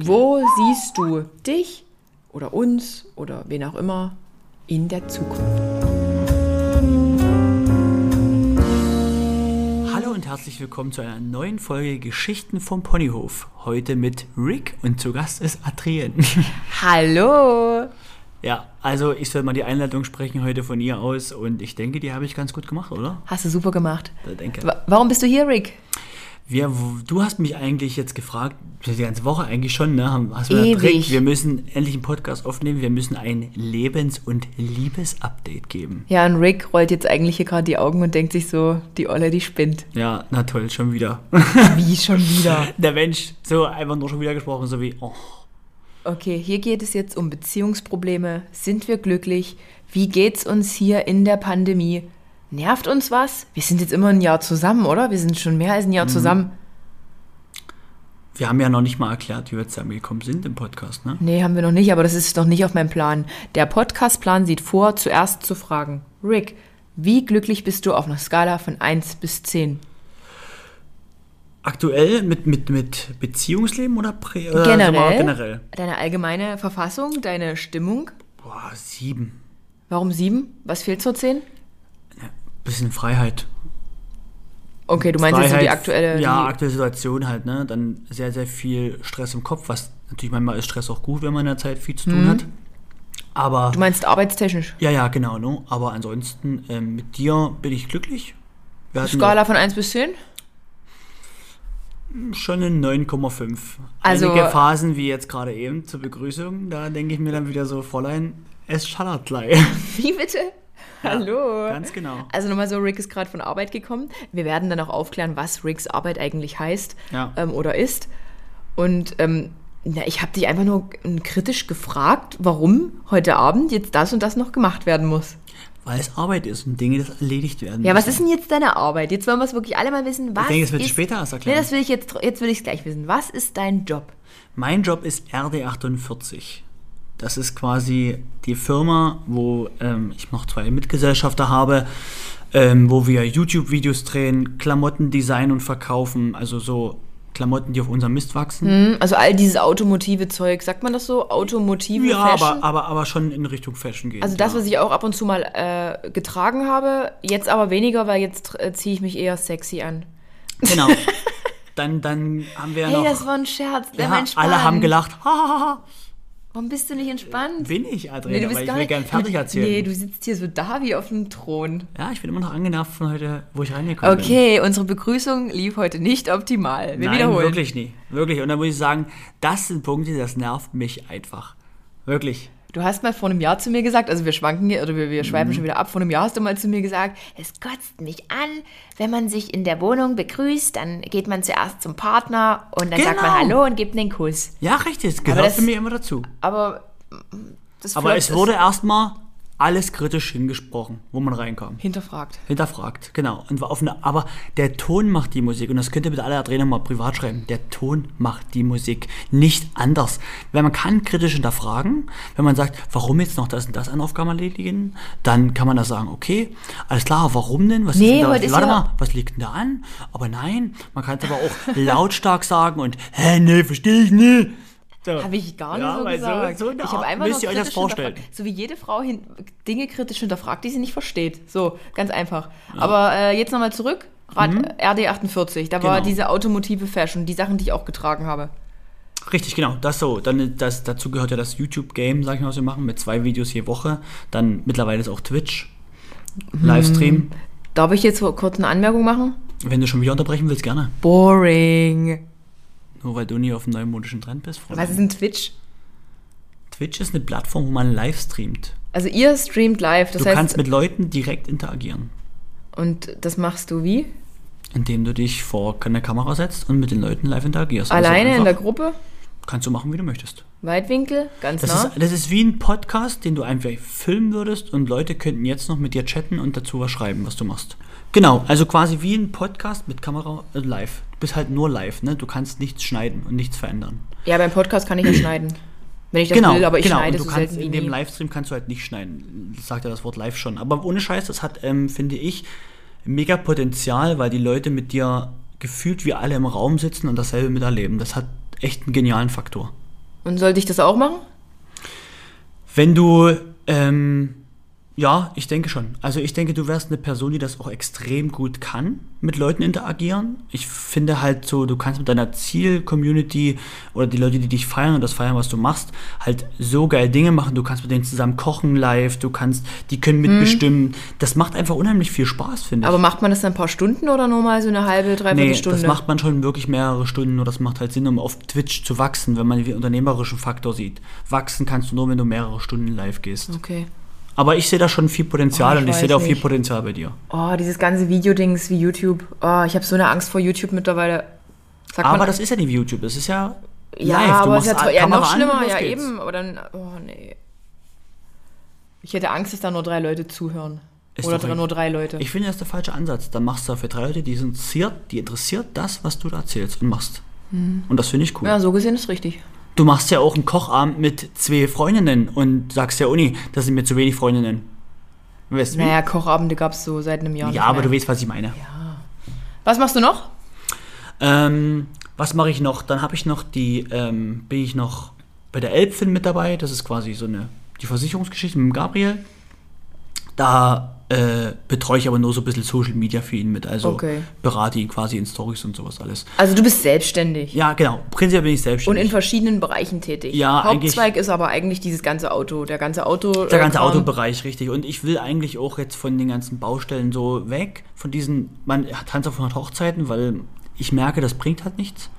Wo siehst du dich oder uns oder wen auch immer in der Zukunft? Hallo und herzlich willkommen zu einer neuen Folge Geschichten vom Ponyhof. Heute mit Rick und zu Gast ist Adrien. Hallo! Ja, also ich soll mal die Einleitung sprechen heute von ihr aus und ich denke, die habe ich ganz gut gemacht, oder? Hast du super gemacht. Ich denke. Wa- Warum bist du hier, Rick? Wir, du hast mich eigentlich jetzt gefragt, die ganze Woche eigentlich schon, ne? Hast mir Ewig. wir müssen endlich einen Podcast aufnehmen, wir müssen ein Lebens- und Liebes-Update geben. Ja, und Rick rollt jetzt eigentlich hier gerade die Augen und denkt sich so, die Olle, die spinnt. Ja, na toll, schon wieder. Wie schon wieder? Der Mensch, so einfach nur schon wieder gesprochen, so wie, oh. Okay, hier geht es jetzt um Beziehungsprobleme. Sind wir glücklich? Wie geht's uns hier in der Pandemie? Nervt uns was? Wir sind jetzt immer ein Jahr zusammen, oder? Wir sind schon mehr als ein Jahr zusammen. Wir haben ja noch nicht mal erklärt, wie wir zusammengekommen sind im Podcast, ne? Nee, haben wir noch nicht, aber das ist noch nicht auf meinem Plan. Der Podcastplan sieht vor, zuerst zu fragen. Rick, wie glücklich bist du auf einer Skala von 1 bis 10? Aktuell mit, mit, mit Beziehungsleben oder, prä, oder Generell? sagen wir generell? Deine allgemeine Verfassung, deine Stimmung? Boah, sieben. Warum 7? Was fehlt zur 10? Bisschen Freiheit. Okay, du meinst jetzt so die Freiheit, aktuelle... Ja, die, aktuelle Situation halt, ne? Dann sehr, sehr viel Stress im Kopf, was natürlich manchmal ist Stress auch gut, wenn man in der Zeit viel zu tun hat. Aber, Mhm. du meinst arbeitstechnisch? ja, ja, genau, ne? Aber ansonsten, ähm, mit dir bin ich glücklich. Skala von 1 bis 10? schon eine 9,5. Also- Einige Phasen, wie jetzt gerade eben zur Begrüßung, da denke ich mir dann wieder so, Fräulein, es schallert gleich. Wie bitte? Hallo. Ganz genau. Also nochmal so, Rick ist gerade von Arbeit gekommen. Wir werden dann auch aufklären, was Ricks Arbeit eigentlich heißt Ja. ähm, oder ist. Und ähm, na, ich habe dich einfach nur kritisch gefragt, warum heute Abend jetzt das und das noch gemacht werden muss. Weil es Arbeit ist und Dinge, das erledigt werden Ja, was müssen. ist denn jetzt deine Arbeit? Jetzt wollen wir es wirklich alle mal wissen. Was denke, das wird ist, später erst Nee, erklären. das will ich jetzt, jetzt will ich es gleich wissen. Was ist dein Job? Mein Job ist RD48. Das ist quasi die Firma, wo ähm, ich noch zwei Mitgesellschafter habe, ähm, wo wir YouTube-Videos drehen, Klamotten designen und verkaufen, also so Klamotten, die auf unserem Mist wachsen. Hm, Also all dieses automotive Zeug, sagt man das so? Automotive Ja, Fashion? aber, aber, aber schon in Richtung Fashion gehen. Also das, ja. was ich auch ab und zu mal äh, getragen habe, jetzt aber weniger, weil jetzt äh, ziehe ich mich eher sexy an. Genau. Dann, dann haben wir ja Hey, noch... das war ein Scherz. Ja, alle haben gelacht. Warum bist du nicht entspannt? Bin ich, Adriana, du weil ich will gern fertig erzählen. Nee, du sitzt hier so da wie auf dem Thron. ja, ich bin immer noch angenervt von heute, wo ich reingekommen bin. Okay, unsere Begrüßung lief heute nicht optimal. Wir Nein, wiederholen. wirklich nie. Wirklich. Und dann muss ich sagen, das sind Punkte, das nervt mich einfach. Wirklich. Du hast mal vor einem Jahr zu mir gesagt, also wir schwanken hier, oder wir, wir Mhm. schweifen schon wieder ab, vor einem Jahr hast du mal zu mir gesagt, es kotzt mich an, wenn man sich in der Wohnung begrüßt, dann geht man zuerst zum Partner und dann sagt man Genau. Hallo und gibt einen Kuss. Ja, richtig. Es gehört das- für mich immer dazu. Aber mm, das Aber es wurde erstmal alles kritisch hingesprochen, wo man reinkam. hinterfragt. Hinterfragt, genau. Und war auf eine, aber der Ton macht die Musik. Und das könnt ihr bitte alle Trainer mal privat schreiben. Der Ton macht die Musik. Nicht anders. Weil man kann kritisch hinterfragen, wenn man sagt, warum jetzt noch das und das an Aufgaben erledigen, dann kann man da sagen, okay, alles klar, warum denn? Was Nee, ist denn da? Warte mal, was liegt denn da an? Aber nein, man kann es aber auch lautstark sagen und, hä, nee, verstehe ich nicht. So. Habe ich gar nicht Ja, so so- gesagt. so eine ich habe einfach müsst nur ihr euch das vorstellen. So wie jede Frau hin, Dinge kritisch hinterfragt, die sie nicht versteht. So, ganz einfach. Aber äh, jetzt nochmal zurück. Rad, RD48, da war Mhm. Genau. diese automotive Fashion, die Sachen, die ich auch getragen habe. Richtig, genau, das so. Dann das, dazu gehört ja das YouTube-Game, sag ich mal, was wir machen, mit zwei Videos je Woche. Dann mittlerweile ist auch Twitch, Mhm. Livestream. Darf ich jetzt kurz eine Anmerkung machen? Wenn du schon wieder unterbrechen willst, gerne. Boring. Nur weil du nie auf dem neumodischen Trend bist. Freunde. Was ist ein Twitch? Twitch ist eine Plattform, wo man live streamt. Also ihr streamt live, das du heißt, kannst mit Leuten direkt interagieren, und das machst du wie? indem du dich vor eine Kamera setzt und mit den Leuten live interagierst. Also Alleine in der Gruppe? Kannst du machen, wie du möchtest. Weitwinkel? Ganz Das, nah? ist, das ist wie ein Podcast, den du einfach filmen würdest und Leute könnten jetzt noch mit dir chatten und dazu was schreiben, was du machst. Genau, also quasi wie ein Podcast mit Kamera äh, live. Du bist halt nur live, ne? Du kannst nichts schneiden und nichts verändern. ja, beim Podcast kann ich ja schneiden. Wenn ich das genau, will, aber ich genau. schneide und du so kannst in dem nie. Livestream kannst du halt nicht schneiden. Das sagt ja das Wort live schon. Aber ohne Scheiß, das hat, ähm, finde ich, mega Potenzial, weil die Leute mit dir gefühlt wie alle im Raum sitzen und dasselbe miterleben. Das hat echt einen genialen Faktor. Und sollte ich das auch machen? Wenn du, ähm, ja, ich denke schon. Also ich denke, du wärst eine Person, die das auch extrem gut kann, mit Leuten interagieren. Ich finde halt so, du kannst mit deiner Ziel-Community oder die Leute, die dich feiern und das feiern, was du machst, halt so geil Dinge machen. Du kannst mit denen zusammen kochen live, du kannst, die können mitbestimmen. Das macht einfach unheimlich viel Spaß, finde ich. Aber macht man das dann ein paar Stunden oder nur mal so eine halbe, dreiviertel Nee, Stunde? das macht man schon wirklich mehrere Stunden, nur das macht halt Sinn, um auf Twitch zu wachsen, wenn man den unternehmerischen Faktor sieht. Wachsen kannst du nur, wenn du mehrere Stunden live gehst. Okay. Aber ich sehe da schon viel Potenzial Oh, ich und ich sehe da auch viel. Potenzial bei dir. Oh, dieses ganze Videodings wie YouTube. Oh, ich habe so eine Angst vor YouTube mittlerweile. Sagt Aber das ist ja nicht wie YouTube, das ist ja ja, live. Du aber es ist ja, ja noch an, schlimmer. los Ja, geht's. eben. Aber dann, oh nee. Ich hätte Angst, dass da nur drei Leute zuhören. Ist Oder drei, nur drei Leute. Ich finde, das ist der falsche Ansatz. Dann machst du für drei Leute, die interessiert, die interessiert das, was du da erzählst und machst. Und das finde ich cool. Hm. ja, so gesehen ist richtig. Du machst ja auch einen Kochabend mit zwei Freundinnen und sagst ja, Uni, das sind mir zu wenig Freundinnen. Weißt du? Naja, Kochabende gab es so seit einem Jahr. ja, aber du weißt, was ich meine. Was machst du noch? Ähm, was mache ich noch? Dann habe ich noch die, ähm, bin ich noch bei der Elbfin mit dabei. Das ist quasi so eine, die Versicherungsgeschichte mit dem Gabriel. Da äh, betreue ich aber nur so ein bisschen Social Media für ihn mit. Also Okay. berate ihn quasi in Stories und sowas alles. Also du bist selbstständig. Ja, genau. Prinzipiell bin ich Und selbstständig. in verschiedenen Bereichen tätig. Ja, Hauptzweig ist aber eigentlich dieses ganze Auto, der ganze Auto. der ganze äh, Kram. Autobereich, richtig. Und ich will eigentlich auch jetzt von den ganzen Baustellen so weg, von diesen, man tanzt auf 100 Hochzeiten, weil ich merke, das bringt halt nichts.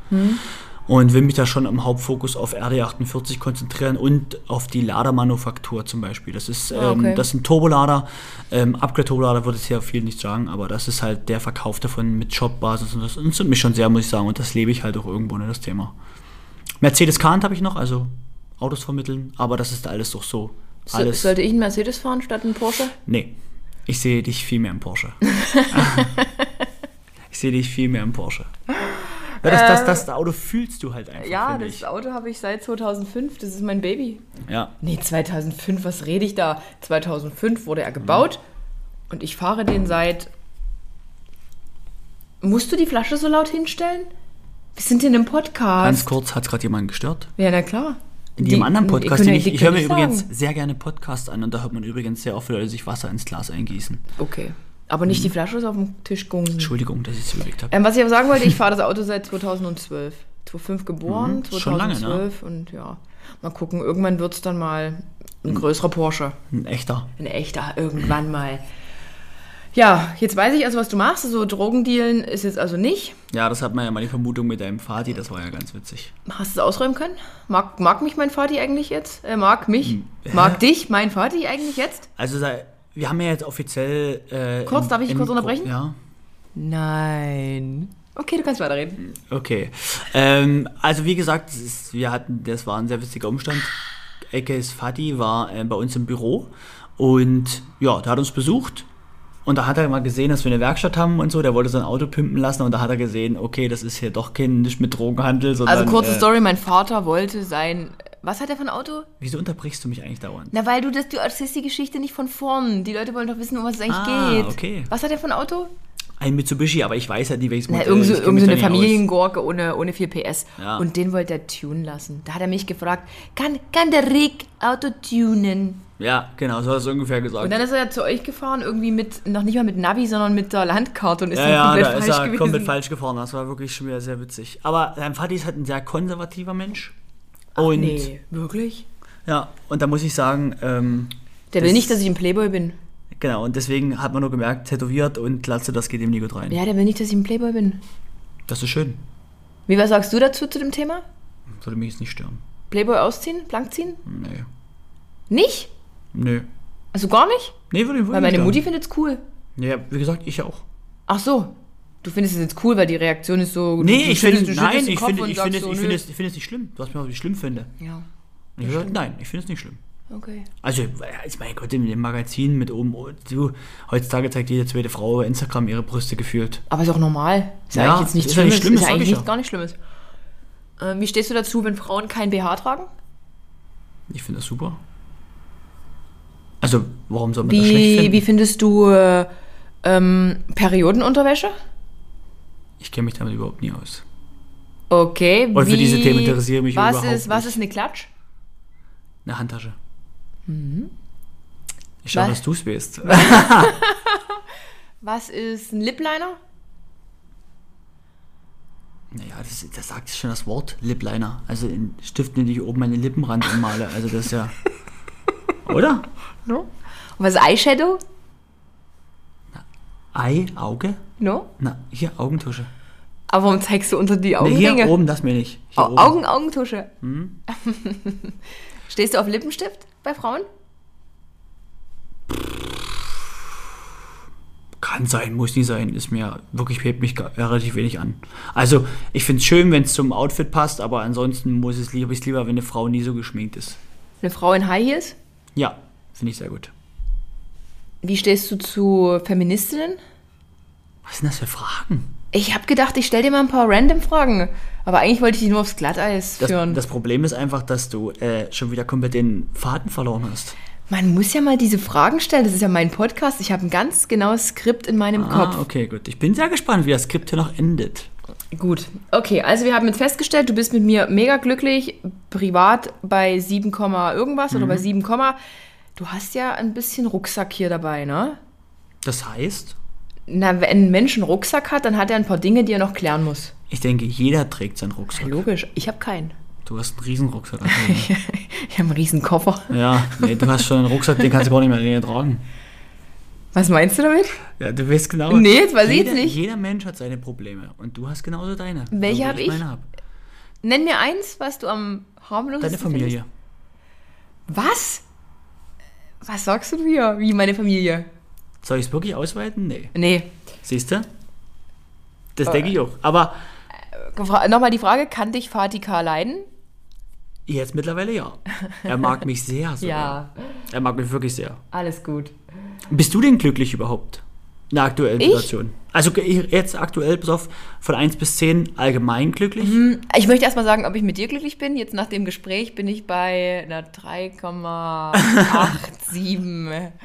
Und will mich da schon im Hauptfokus auf RD48 konzentrieren und auf die Ladermanufaktur zum Beispiel. Das ist, Ah, ähm, okay. das sind Turbolader. Ähm, Upgrade-Turbolader würde es ja viel nicht sagen, aber das ist halt der Verkauf davon mit Shop-Basis und das interessiert mich schon sehr, muss ich sagen. Und das lebe ich halt auch irgendwo, ne, das Thema. Mercedes Kant habe ich noch, also Autos vermitteln, aber das ist alles doch so. So, sollte ich einen Mercedes fahren statt einen Porsche? Nee, ich sehe dich viel mehr im Porsche. ich sehe dich viel mehr im Porsche. Ja, das, das, das Auto fühlst du halt einfach. Ja, das ich. Auto habe ich seit 2005. Das ist mein Baby. Ja. Nee, 2005, was rede ich da? 2005 wurde er gebaut und ich fahre den seit. Musst du die Flasche so laut hinstellen? Wir sind in einem Podcast. Ganz kurz, hat es gerade jemand gestört? Ja, na klar. In jedem anderen Podcast, den ich, ich höre mir übrigens sagen. sehr gerne Podcasts an und da hört man übrigens sehr oft, wie Leute sich Wasser ins Glas eingießen. Okay. Aber nicht die Flasche ist auf dem Tisch gungsen. Entschuldigung, dass ich es überlegt habe. Ähm, was ich aber sagen wollte, ich fahre das Auto seit 2012. 2005 geboren, Mhm, schon lange, ne? 2012 und ja, mal gucken, irgendwann wird es dann mal ein größerer Porsche. Ein echter. Ein echter, irgendwann mal. Ja, jetzt weiß ich also, was du machst. Also Drogendealen ist jetzt also nicht. Ja, das hat man ja mal die Vermutung mit deinem Vati, das war ja ganz witzig. Hast du es ausräumen können? Mag, mag mich mein Vati eigentlich jetzt? Äh, mag mich? Hm, Mag dich mein Vati eigentlich jetzt? Also, da- wir haben ja jetzt offiziell. Äh, Kurz, darf ich kurz unterbrechen? Ja. Nein. Okay, du kannst weiterreden. Okay. Ähm, also wie gesagt, das, ist, wir hatten, das war ein sehr witziger Umstand. Ekes Fadi war äh, bei uns im Büro und ja, der hat uns besucht und da hat er mal gesehen, dass wir eine Werkstatt haben und so. Der wollte sein Auto pimpen lassen und da hat er gesehen, okay, das ist hier doch kein nicht mit Drogenhandel, sondern. Also kurze äh, Story, mein Vater wollte sein... Was hat er für ein Auto? Wieso unterbrichst du mich eigentlich dauernd? Na, weil du das, du erzählst die Geschichte nicht von vorn. Die Leute wollen doch wissen, um was es eigentlich Ah, geht. okay. Was hat er für ein Auto? Ein Mitsubishi, aber ich weiß ja nicht, welches Modell. irgend so, irgend so eine. Familiengurke ohne, ohne 4 PS. Ja. Und den wollte er tunen lassen. Da hat er mich gefragt, kann, kann der Rick Auto tunen? Ja, genau, so hat er es ungefähr gesagt. Und dann ist er ja zu euch gefahren, irgendwie mit, noch nicht mal mit Navi, sondern mit der Landkarte und ist Ja, dann ja, komplett da falsch ist er gewesen. komplett falsch gefahren. Das war wirklich schon wieder sehr witzig. Aber sein Vati ist halt ein sehr konservativer Mensch. Und Nee, wirklich? ja, und da muss ich sagen, ähm, Der will nicht, dass ich ein Playboy bin. genau, und deswegen hat man nur gemerkt, tätowiert und Glatze, das geht ihm nie gut rein. Ja, der will nicht, dass ich ein Playboy bin. Das ist schön. Wie, was sagst du dazu zu dem Thema? Würde mich jetzt nicht stören. Playboy ausziehen? Blank ziehen? Nee. Nicht? Nö. Also gar nicht? Nee, würde, würde Weil meine. Mutti findet's cool. Ja, wie gesagt, ich auch. Ach so. Du findest es jetzt cool, weil die Reaktion ist so. Nee, du ich finde, nein, ich finde, ich finde, es- so, ich finde, es, ich finde es nicht schlimm. Du hast mir auch, wie ich schlimm finde. Ja, Und ich gesagt, nein, ich finde es nicht schlimm. okay. Also, ich mein Gott, in dem Magazin mit oben, du, heutzutage zeigt jede zweite Frau bei Instagram ihre Brüste gefühlt. Aber ist auch normal. Ist ja, eigentlich jetzt nichts nicht schlimm, ist eigentlich ich nicht, gar nicht Schlimmes. Ähm, wie stehst du dazu, wenn Frauen kein BH tragen? Ich finde das super. Also, warum soll man das schlecht Wie, finden? wie findest du äh, ähm, Periodenunterwäsche? Ich kenne mich damit überhaupt nie aus. Okay. Und für wie- diese Themen interessiere ich mich was überhaupt ist, Was nicht. ist eine Klatsch? Eine Handtasche. Ich schau, Was? dass du es weißt. Was ist ein Lipliner? Naja, das, das sagt schon das Wort Lipliner. Also in Stift, den ich oben meine Lippenrand anmale. Also das ist ja. Oder? No. Und was ist Eyeshadow? Ei, Auge? No. Na, hier, Augentusche. Aber warum zeigst du unter die Nee, Augenringe? hier oben, das mir nicht. Hier oben. Augen, Augentusche. Hm? Stehst du auf Lippenstift bei Frauen? Kann sein, muss nie sein. Ist mir wirklich, hebt mich relativ wenig an. Also, ich finde es schön, wenn es zum Outfit passt, aber ansonsten muss es lieber, ich lieber, wenn eine Frau nie so geschminkt ist. Eine Frau in High Heels? Ja, finde ich sehr gut. Wie stehst du zu Feministinnen? Was sind das für Fragen? Ich habe gedacht, ich stell dir mal ein paar random Fragen. Aber eigentlich wollte ich dich nur aufs Glatteis Das, führen. das Problem ist einfach, dass du äh, schon wieder komplett den Faden verloren hast. Man muss ja mal diese Fragen stellen. Das ist ja mein Podcast. Ich habe ein ganz genaues Skript in meinem Kopf. Ah, okay, gut. Ich bin sehr gespannt, wie das Skript hier noch endet. Gut. Okay, also wir haben jetzt festgestellt, du bist mit mir mega glücklich. Privat bei 7, Komma irgendwas oder bei 7, Komma. Du hast ja ein bisschen Rucksack hier dabei, ne? Das heißt, Na, wenn ein Mensch einen Rucksack hat, dann hat er ein paar Dinge, die er noch klären muss. ich denke, jeder trägt seinen Rucksack. Logisch. Ich habe keinen. Du hast einen Riesenrucksack. Also, Ich habe einen riesen Koffer. ja, nee, du hast schon einen Rucksack, den kannst du gar nicht mehr länger tragen. Was meinst du damit? Ja, du weißt genau. Nee, jetzt weiß ich jeder, jetzt nicht. Jeder Mensch hat seine Probleme und du hast genauso deine. Welche So wie hab ich? meine hab. Nenn mir eins, was du am harmlosesten Deine Familie. findest. Was? Was sagst du hier? Wie meine Familie? Soll ich es wirklich ausweiten? Nee. Nee. Siehst du? Das Äh. denke ich auch. Aber Gefra- Nochmal die Frage, kann dich Fatih K. leiden? jetzt mittlerweile ja. Er mag mich sehr sogar. Ja. Er mag mich wirklich sehr. Alles gut. Bist du denn glücklich überhaupt? In der aktuellen Ich? Situation. Also jetzt aktuell, pass auf, von 1 bis 10 allgemein glücklich. Ich möchte erstmal sagen, ob ich mit dir glücklich bin. Jetzt nach dem Gespräch bin ich bei einer 3,87.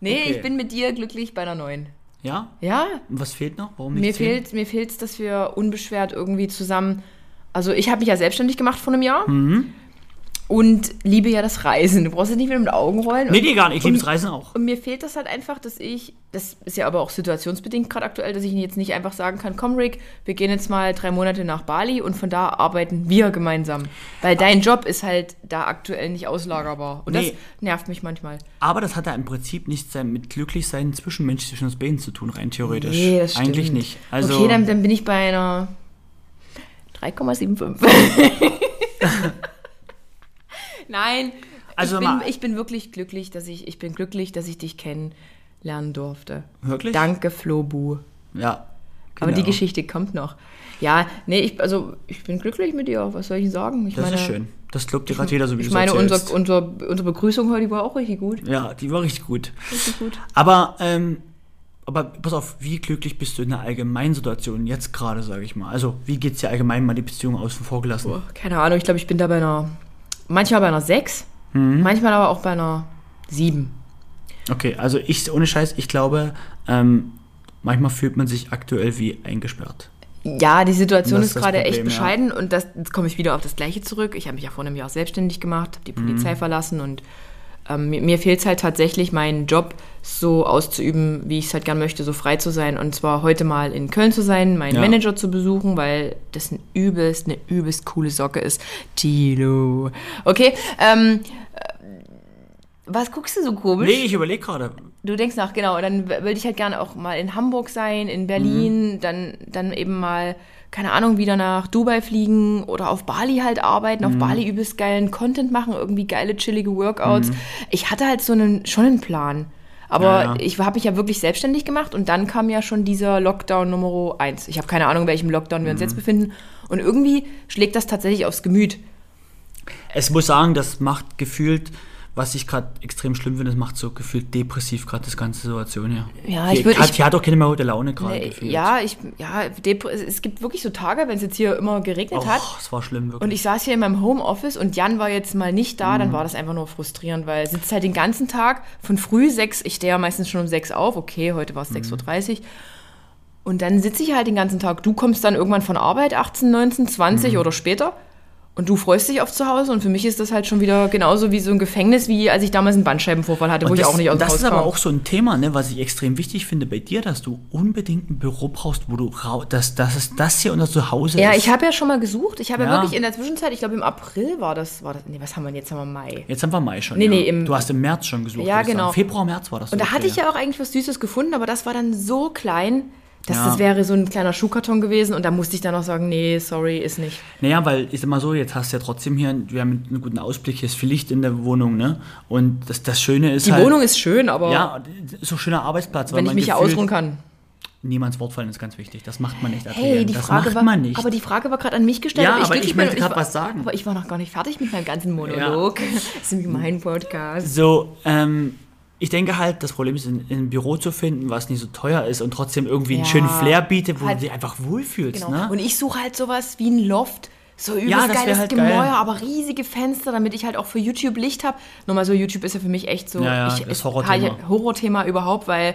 Nee, Okay. ich bin mit dir glücklich bei einer 9. Ja? Ja, Und was fehlt noch? Warum nicht mir 10? fehlt mir fehlt's, dass wir unbeschwert irgendwie zusammen. Also ich habe mich ja selbstständig gemacht vor einem Jahr Mhm. Und liebe ja das Reisen. Du brauchst jetzt nicht wieder mit den Augen rollen. Nee, nee, gar nicht. Ich liebe das Reisen auch. Und mir fehlt das halt einfach, dass ich, das ist ja aber auch situationsbedingt gerade aktuell, dass ich jetzt nicht einfach sagen kann, komm Rick, wir gehen jetzt mal drei Monate nach Bali und von da arbeiten wir gemeinsam. Weil dein Job ist halt da aktuell nicht auslagerbar. Und Nee. das nervt mich manchmal. Aber das hat ja im Prinzip nichts mit glücklich sein zwischenmenschlich zwischen uns beiden zu tun, rein theoretisch. Nee, das Eigentlich stimmt. nicht. Also, okay, dann, dann bin ich bei einer 3,75. Nein, Also ich, bin, mal- ich bin wirklich glücklich, dass ich, ich bin glücklich, dass ich dich kennenlernen durfte. Wirklich? Danke, Flobu. Ja. Aber die genau. Geschichte kommt noch. Ja, nee, ich, also ich bin glücklich mit dir. Was soll ich sagen? Ich Das ist schön. Das glaubt dir gerade jeder, so wie Ich du meine, es unser, unser, unsere Begrüßung heute war auch richtig gut. Ja, die war richtig gut. Richtig gut. Aber, ähm, aber pass auf, wie glücklich bist du in der allgemeinen Situation jetzt gerade, sage ich mal? Also, wie geht's dir allgemein mal die Beziehung außen vor gelassen? Boah, keine Ahnung, ich glaube, ich bin da bei einer, manchmal bei einer 6, Mhm. manchmal aber auch bei einer 7. Okay, also ich, ohne Scheiß, ich glaube, ähm, manchmal fühlt man sich aktuell wie eingesperrt. Ja, die Situation ist ist gerade echt Problem, ja. bescheiden und das, jetzt komme ich wieder auf das Gleiche zurück. Ich habe mich ja vor einem Jahr selbstständig gemacht, habe die Polizei Mhm. verlassen und ähm, mir, mir fehlt es halt tatsächlich, meinen Job so auszuüben, wie ich es halt gern möchte, so frei zu sein. Und zwar heute mal in Köln zu sein, meinen Ja. Manager zu besuchen, weil das ein übelst, eine übelst coole Socke ist. Tilo. Okay, ähm, äh, was guckst du so komisch? Nee, ich überlege gerade. Du denkst nach, genau. Dann würde ich halt gerne auch mal in Hamburg sein, in Berlin, Mhm. dann, dann eben mal, keine Ahnung, wieder nach Dubai fliegen oder auf Bali halt arbeiten, Mhm. auf Bali übelst geilen Content machen, irgendwie geile, chillige Mhm. Workouts. Ich hatte halt so einen, schon einen Plan. Aber Ja, ja. ich habe mich ja wirklich selbstständig gemacht und dann kam ja schon dieser Lockdown Nummer eins. Ich habe keine Ahnung, in welchem Lockdown wir uns Mhm. jetzt befinden. Und irgendwie schlägt das tatsächlich aufs Gemüt. Es muss sagen, das macht gefühlt, was ich gerade extrem schlimm finde, das macht so gefühlt depressiv gerade das ganze Situation hier. Ja, ich würd- hat, ich- die hat auch keine mehr gute Laune gerade gefühlt. ja, ich, ja, es gibt wirklich so Tage, wenn es jetzt hier immer geregnet oh, hat. es war schlimm wirklich. Und ich saß hier in meinem Homeoffice und Jan war jetzt mal nicht da, Mhm. dann war das einfach nur frustrierend, weil er sitzt halt den ganzen Tag von früh sechs, ich stehe ja meistens schon um sechs auf, okay, heute war es Mhm. 6.30 Uhr. Und dann sitze ich halt den ganzen Tag. Du kommst dann irgendwann von Arbeit, 18, 19, 20 Mhm. oder später. Und du freust dich auf zu Hause. Und für mich ist das halt schon wieder genauso wie so ein Gefängnis, wie als ich damals einen Bandscheibenvorfall hatte, wo ich das, auch nicht aus dem das ist aber auch so ein Thema, ne, was ich extrem wichtig finde bei dir, dass du unbedingt ein Büro brauchst, wo du rau dass, dass es das hier unser Zuhause Ja, ist. ich habe ja schon mal gesucht. Ich habe ja. Ja. wirklich in der Zwischenzeit, ich glaube im April war das, war das. Nee, was haben wir denn jetzt? Haben wir Mai. Jetzt haben wir Mai schon. Nee, ja. nee, im- du hast im März schon gesucht. Ja, ich genau. Februar, März war das. Und da so hatte ich ja auch eigentlich was Süßes gefunden, aber das war dann so klein, dass Ja. das wäre so ein kleiner Schuhkarton gewesen. Und da musste ich dann auch sagen, nee, sorry, ist nicht. Naja, weil ich sag mal so, jetzt hast du ja trotzdem hier, wir haben einen guten Ausblick, hier ist viel Licht in der Wohnung, ne? Und das, das Schöne ist Die halt. Wohnung ist schön, aber Ja, so ein schöner Arbeitsplatz. weil wenn ich mich ja ausruhen kann. Niemands Wort fallen ist ganz wichtig. Das macht man nicht. Hey, Adrian. die das Frage war, nicht. aber die Frage war gerade an mich gestellt. Ja, ob aber ich möchte war- was sagen. Aber ich war noch gar nicht fertig mit meinem ganzen Monolog. Das ist nämlich mein Podcast. So, ähm, ich denke halt, das Problem ist, ein, ein Büro zu finden, was nicht so teuer ist und trotzdem irgendwie einen Ja. schönen Flair bietet, wo Halt- du dich einfach wohlfühlst. Genau. Ne? Und ich suche halt sowas wie ein Loft. So übelst Ja, geiles halt Gemäuer, geil. aber riesige Fenster, damit ich halt auch für YouTube Licht habe. Nochmal so, YouTube ist ja für mich echt so Ja, ja, ich, das Horrorthema. Horrorthema überhaupt, weil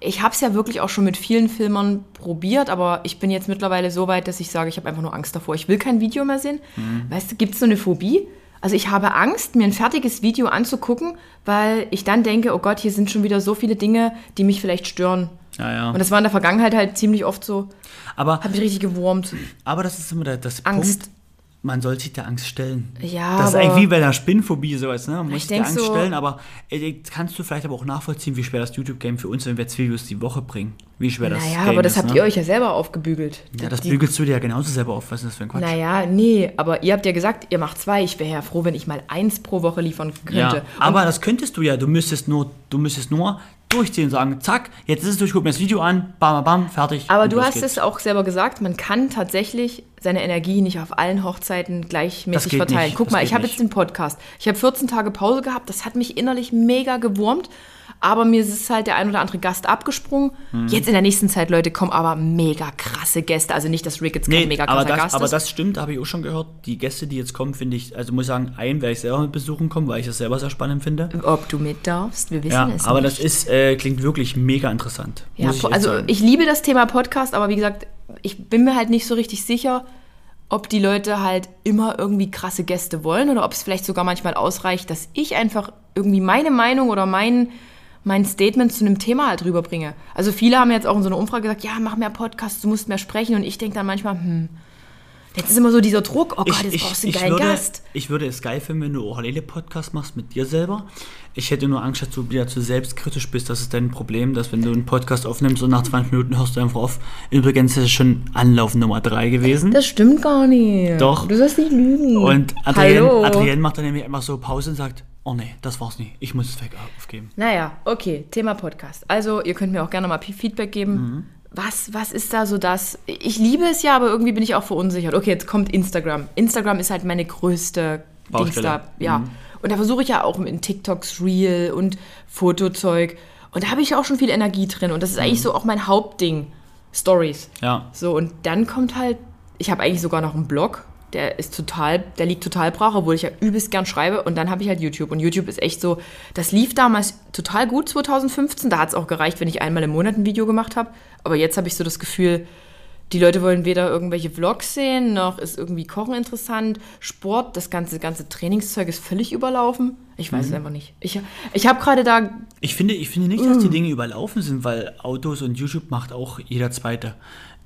ich habe es ja wirklich auch schon mit vielen Filmern probiert, aber ich bin jetzt mittlerweile so weit, dass ich sage, ich habe einfach nur Angst davor. Ich will kein Video mehr sehen. Mhm. Weißt du, gibt es so eine Phobie? Also ich habe Angst, mir ein fertiges Video anzugucken, weil ich dann denke, oh Gott, hier sind schon wieder so viele Dinge, die mich vielleicht stören. Ja, ja. Und das war in der Vergangenheit halt ziemlich oft so, Aber, hat mich richtig gewurmt. aber das ist immer der, das Angst. Punkt, man soll sich der Angst stellen. Ja, Das ist eigentlich wie bei der Spinnphobie sowas, ne? Man muss Ich sich der Angst so- stellen, aber äh, jetzt kannst du vielleicht aber auch nachvollziehen, wie schwer das YouTube-Game für uns, wenn wir zwei Videos die Woche bringen. Wie schwer das Naja, Game aber das ist, habt ne? ihr euch ja selber aufgebügelt. Ja, das Die- bügelst du dir ja genauso selber auf. Was ist das für ein Quatsch? Naja, nee, aber ihr habt ja gesagt, ihr macht zwei. Ich wäre ja froh, wenn ich mal eins pro Woche liefern könnte. Ja, Und aber das könntest du ja. Du müsstest nur, du müsstest nur durchziehen und sagen, zack, jetzt ist es durch, guck mir das Video an, bam, bam, fertig. aber du hast geht's. es auch selber gesagt, man kann tatsächlich seine Energie nicht auf allen Hochzeiten gleichmäßig verteilen. nicht, Guck mal, ich habe jetzt den Podcast. Ich habe 14 Tage Pause gehabt, das hat mich innerlich mega gewurmt. Aber mir ist halt der ein oder andere Gast abgesprungen. Mhm. Jetzt in der nächsten Zeit, Leute, kommen aber mega krasse Gäste. Also nicht, dass Rick jetzt kein Nee, mega aber krasser das, Gast aber ist. das stimmt, habe ich auch schon gehört. Die Gäste, die jetzt kommen, finde ich, also muss ich sagen, einen werde ich selber mit besuchen kommen, weil ich das selber sehr spannend finde. Ob du mit darfst, wir wissen Ja, es aber nicht. das ist, äh, klingt wirklich mega interessant. Ja, ich also ich liebe das Thema Podcast, aber wie gesagt, ich bin mir halt nicht so richtig sicher, ob die Leute halt immer irgendwie krasse Gäste wollen oder ob es vielleicht sogar manchmal ausreicht, dass ich einfach irgendwie meine Meinung oder mein, mein Statement zu einem Thema halt rüberbringe. Also viele haben jetzt auch in so einer Umfrage gesagt, ja, mach mehr Podcasts, du musst mehr sprechen und ich denke dann manchmal, hm, jetzt ist immer so dieser Druck, oh Gott, jetzt brauchst du einen geilen würde, Gast. ich würde es geil finden, wenn du auch alleine Podcast machst mit dir selber. Ich hätte nur Angst, dass du wieder zu selbstkritisch bist. Das ist dein Problem, dass wenn du einen Podcast aufnimmst und nach 20 Minuten hörst du einfach auf. Übrigens ist es schon Anlauf Nummer 3 gewesen. Das stimmt gar nicht. Doch. Du sollst nicht lügen. und Adrienne. Adrienne macht dann nämlich einfach so Pause und sagt, oh nee, das war's nicht. Ich muss es weg aufgeben. Naja, okay, Thema Podcast. Also, ihr könnt mir auch gerne mal Feedback geben. Mhm. Was, was ist da so das? Ich liebe es ja, aber irgendwie bin ich auch verunsichert. Okay, jetzt kommt Instagram. Instagram ist halt meine größte Baustelle. Ja. Und da versuche ich ja auch in TikToks Reel und Fotozeug. Und da habe ich auch schon viel Energie drin. Und das ist Mhm. eigentlich so auch mein Hauptding. Stories. Ja. So, und dann kommt halt, ich habe eigentlich sogar noch einen Blog, der ist total, der liegt total brach, obwohl ich ja übelst gern schreibe. Und dann habe ich halt YouTube. Und YouTube ist echt so, das lief damals total gut 2015. Da hat es auch gereicht, wenn ich einmal im Monat ein Video gemacht habe. Aber jetzt habe ich so das Gefühl, die Leute wollen weder irgendwelche Vlogs sehen, noch ist irgendwie Kochen interessant. Sport, das ganze, ganze Trainingszeug ist völlig überlaufen. Ich weiß es einfach nicht. Ich, ich habe gerade da Ich finde, ich finde nicht, dass Mm. die Dinge überlaufen sind, weil Autos und YouTube macht auch jeder Zweite.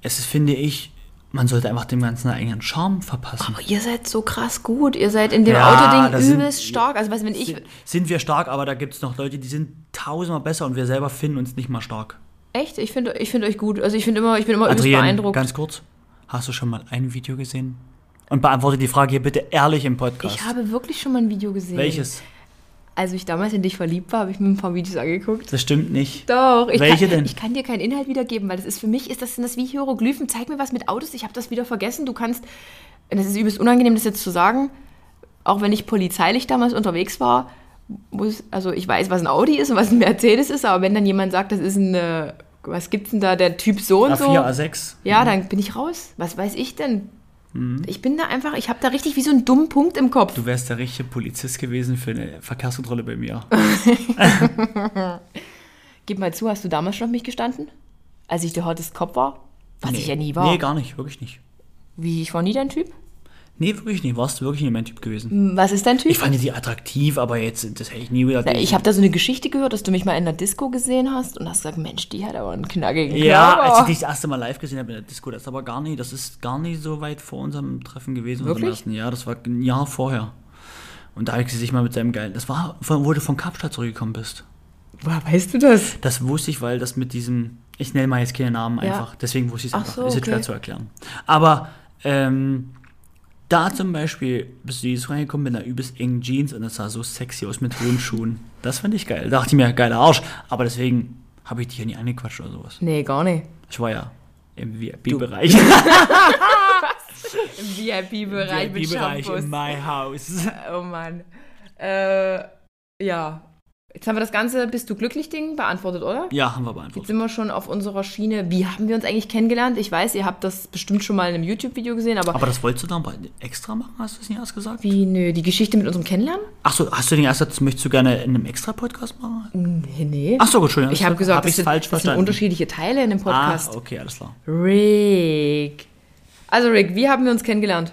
Es ist, finde ich, man sollte einfach dem Ganzen einen eigenen Charme verpassen. Aber ihr seid so krass gut. Ihr seid in dem Ja, Autoding sind- übelst stark. Also, du, wenn ich. Sind- sind wir stark, aber da gibt es noch Leute, die sind tausendmal besser und wir selber finden uns nicht mal stark. Echt? Ich finde ich find euch gut. Also, ich, find immer, ich bin immer übelst Adrian, beeindruckt. ganz kurz, hast du schon mal ein Video gesehen? Und beantworte die Frage hier bitte ehrlich im Podcast. Ich habe wirklich schon mal ein Video gesehen. Welches? Als ich damals in dich verliebt war, habe ich mir ein paar Videos angeguckt. Das stimmt nicht. Doch. Ich Welche kann, denn? Ich kann dir keinen Inhalt wiedergeben, weil das ist für mich, ist das, sind das wie Hieroglyphen. Zeig mir was mit Autos. Ich habe das wieder vergessen. Du kannst, es ist übelst unangenehm, das jetzt zu sagen, auch wenn ich polizeilich damals unterwegs war, muss, also ich weiß, was ein Audi ist und was ein Mercedes ist, aber wenn dann jemand sagt, das ist eine, was gibt's denn da, der Typ so und so. A4, A6. Ja, dann bin ich raus. Was weiß ich denn? Mhm. Ich bin da einfach, ich habe da richtig wie so einen dummen Punkt im Kopf. Du wärst der richtige Polizist gewesen für eine Verkehrskontrolle bei mir. Gib mal zu, hast du damals schon auf mich gestanden? als ich der hottest Kopf war? Was nee. ich ja nie war. Nee, gar nicht, wirklich nicht. Wie, ich war nie dein Typ? Nee, wirklich nicht. Warst du wirklich nicht mein Typ gewesen. Was ist dein Typ? Ich fand die attraktiv, aber jetzt, das hätte ich nie wieder. Na, ich habe da so eine Geschichte gehört, dass du mich mal in der Disco gesehen hast und hast gesagt, Mensch, die hat aber einen knackigen ja, Körper. als ich dich das erste Mal live gesehen habe in der Disco, das ist aber gar nicht, das ist gar nicht so weit vor unserem Treffen gewesen. unserem Wirklich? ersten Jahr, das war ein Jahr vorher. Und da habe ich sie sich mal mit seinem geilen, das war, wo du von Kapstadt zurückgekommen bist. Woher weißt du das? Das wusste ich, weil das mit diesem, ich nenne mal jetzt keine Namen Ja. einfach, deswegen wusste ich es Ach einfach. so, ist jetzt schwer okay. zu erklären. Aber ähm, da zum Beispiel bist du jetzt reingekommen mit einer übelst engen Jeans und das sah so sexy aus mit hohen Schuhen. Das fand ich geil. Da dachte ich mir, geiler Arsch. Aber deswegen habe ich dich ja nie angequatscht oder sowas. Nee, gar nicht. Ich war ja im VIP-Bereich. Im VIP-Bereich mit VIP-Bereich in my house. Oh Mann. Äh, ja. Jetzt haben wir das ganze Bist du glücklich Ding beantwortet, oder? Ja, haben wir Jetzt beantwortet. sind wir schon auf unserer Schiene. Wie haben wir uns eigentlich kennengelernt? Ich weiß, ihr habt das bestimmt schon mal in einem YouTube-Video gesehen, aber, Aber das wolltest du dann extra machen, hast du es nicht erst gesagt? wie, nö, die Geschichte mit unserem Kennenlernen? Achso, hast du den erst gesagt, das möchtest du gerne in einem Extra-Podcast machen? Nee, nee. Achso, gut, Entschuldigung. ich habe gesagt, hab das, sind, falsch das sind verstanden. unterschiedliche Teile in dem Podcast. Ah, okay, alles klar. Rick. Also Rick, wie haben wir uns kennengelernt?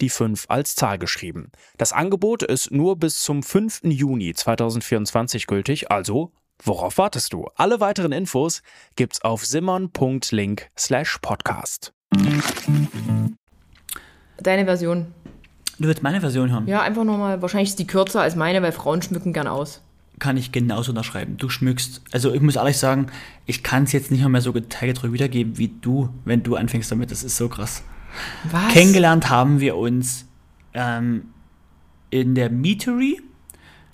die 5 als Zahl geschrieben. Das Angebot ist nur bis zum 5. Juni 2024 gültig, also worauf wartest du? Alle weiteren Infos gibt's auf simon.link slash podcast. Deine Version. Du willst meine Version hören? Ja, einfach nochmal. Wahrscheinlich ist die kürzer als meine, weil Frauen schmücken gern aus. Kann ich genauso unterschreiben. Du schmückst. Also ich muss ehrlich sagen, ich kann es jetzt nicht mehr so detailgetreu wiedergeben wie du, wenn du anfängst damit. Das ist so krass. Was? Kennengelernt haben wir uns ähm, in der Meatery.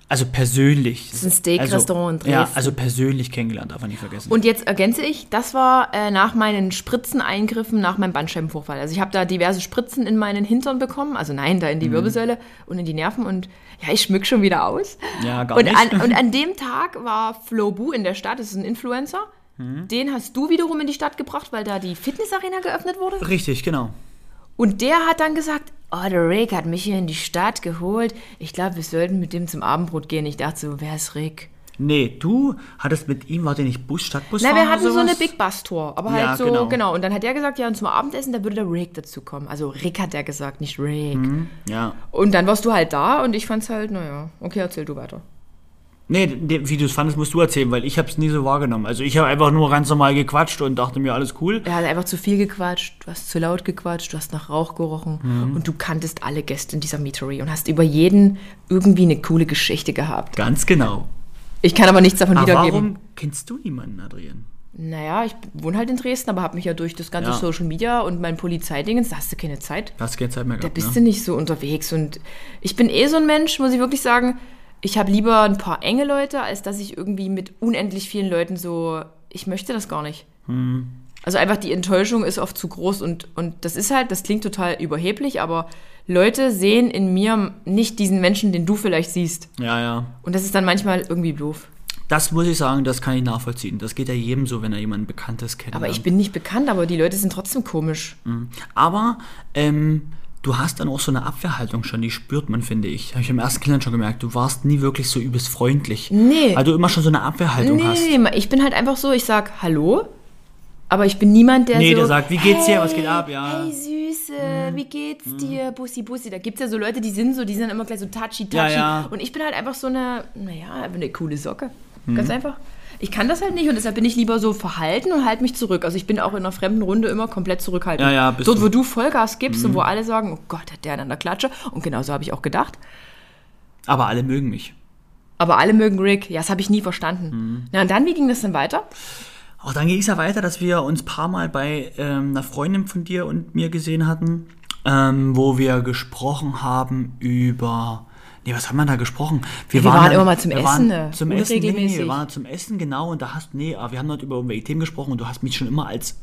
Also persönlich. Das ist ein Steak-Restaurant in Ja, Dresden. also persönlich kennengelernt, darf man nicht vergessen. Und jetzt ergänze ich, das war äh, nach meinen Spritzeneingriffen, nach meinem Bandscheibenvorfall. Also ich habe da diverse Spritzen in meinen Hintern bekommen, also nein, da in Mhm. die Wirbelsäule und in die Nerven und ja, ich schmück schon wieder aus. ja, gar Und nicht. an, und an dem Tag war Flo Bu in der Stadt, das ist ein Influencer. Mhm. Den hast du wiederum in die Stadt gebracht, weil da die Fitnessarena geöffnet wurde. Richtig, genau. Und der hat dann gesagt, oh, der Rick hat mich hier in die Stadt geholt. Ich glaube, wir sollten mit dem zum Abendbrot gehen. Ich dachte so, wer ist Rick? Nee, du hattest mit ihm, war der nicht Bus, Stadtbus fahren wir hatten so eine? Big Bus Tour, aber Ja, halt so, genau. genau. Und dann hat er gesagt, ja, und zum Abendessen, da würde der Rick dazu kommen. Also Rick hat er gesagt, nicht Rick. Ja. Und dann warst du halt da und ich fand's halt, naja, okay, erzähl du weiter. Nee, wie du es fandest, musst du erzählen, weil ich habe es nie so wahrgenommen. Also ich habe einfach nur ganz normal gequatscht und dachte mir, alles cool. Er hat einfach zu viel gequatscht, du hast zu laut gequatscht, du hast nach Rauch gerochen Mhm. und du kanntest alle Gäste in dieser Meetery und hast über jeden irgendwie eine coole Geschichte gehabt. Ganz genau. Ich kann aber nichts davon Aber wiedergeben. warum kennst du niemanden, Adrian? Naja, ich wohne halt in Dresden, aber habe mich ja durch das ganze Ja. Social Media und mein Polizeidingens, da hast du keine Zeit. Da hast du keine Zeit mehr Da gehabt, bist ne? du nicht so unterwegs. Und ich bin eh so ein Mensch, muss ich wirklich sagen. Ich habe lieber ein paar enge Leute, als dass ich irgendwie mit unendlich vielen Leuten so. Ich möchte das gar nicht. Hm. Also einfach die Enttäuschung ist oft zu groß und, und das ist halt, das klingt total überheblich, aber Leute sehen in mir nicht diesen Menschen, den du vielleicht siehst. Ja, ja. Und das ist dann manchmal irgendwie doof. Das muss ich sagen, das kann ich nachvollziehen. Das geht ja jedem so, wenn er jemanden Bekanntes kennt. Aber ich bin nicht bekannt, aber die Leute sind trotzdem komisch. Aber ähm, du hast dann auch so eine Abwehrhaltung schon, die spürt man, finde ich. Habe ich im ersten Kennenlernen schon gemerkt. Du warst nie wirklich so übelst freundlich. Nee. Weil du immer schon so eine Abwehrhaltung Nee, hast. nee, nee, ich bin halt einfach so, ich sag Hallo, aber ich bin niemand, der Nee, so... der sagt, wie geht's dir, was geht ab, ja. Hey, Süße, wie geht's dir, Bussi, Bussi. Da gibt's ja so Leute, die sind so, die sind immer gleich so touchy, touchy. Ja, ja. Und ich bin halt einfach so eine, naja, eine coole Socke. Mhm. Ganz einfach. Ich kann das halt nicht und deshalb bin ich lieber so verhalten und halte mich zurück. Also ich bin auch in einer fremden Runde immer komplett zurückhaltend. Ja, ja, bist Dort, du. wo du Vollgas gibst und wo alle sagen, oh Gott, hat der an der Klatsche. Und genau so habe ich auch gedacht. Aber alle mögen mich. Aber alle mögen Rick. Ja, das habe ich nie verstanden. Na und dann, wie ging das denn weiter? Auch dann ging es ja weiter, dass wir uns ein paar Mal bei ähm, einer Freundin von dir und mir gesehen hatten, ähm, wo wir gesprochen haben über. Nee, was haben wir da gesprochen? wir waren immer mal zum wir Essen, waren ne? Zum Essen, nee, nee, wir waren zum Essen, genau, und da hast, nee, aber wir haben dort über irgendwelche Themen gesprochen und du hast mich schon immer als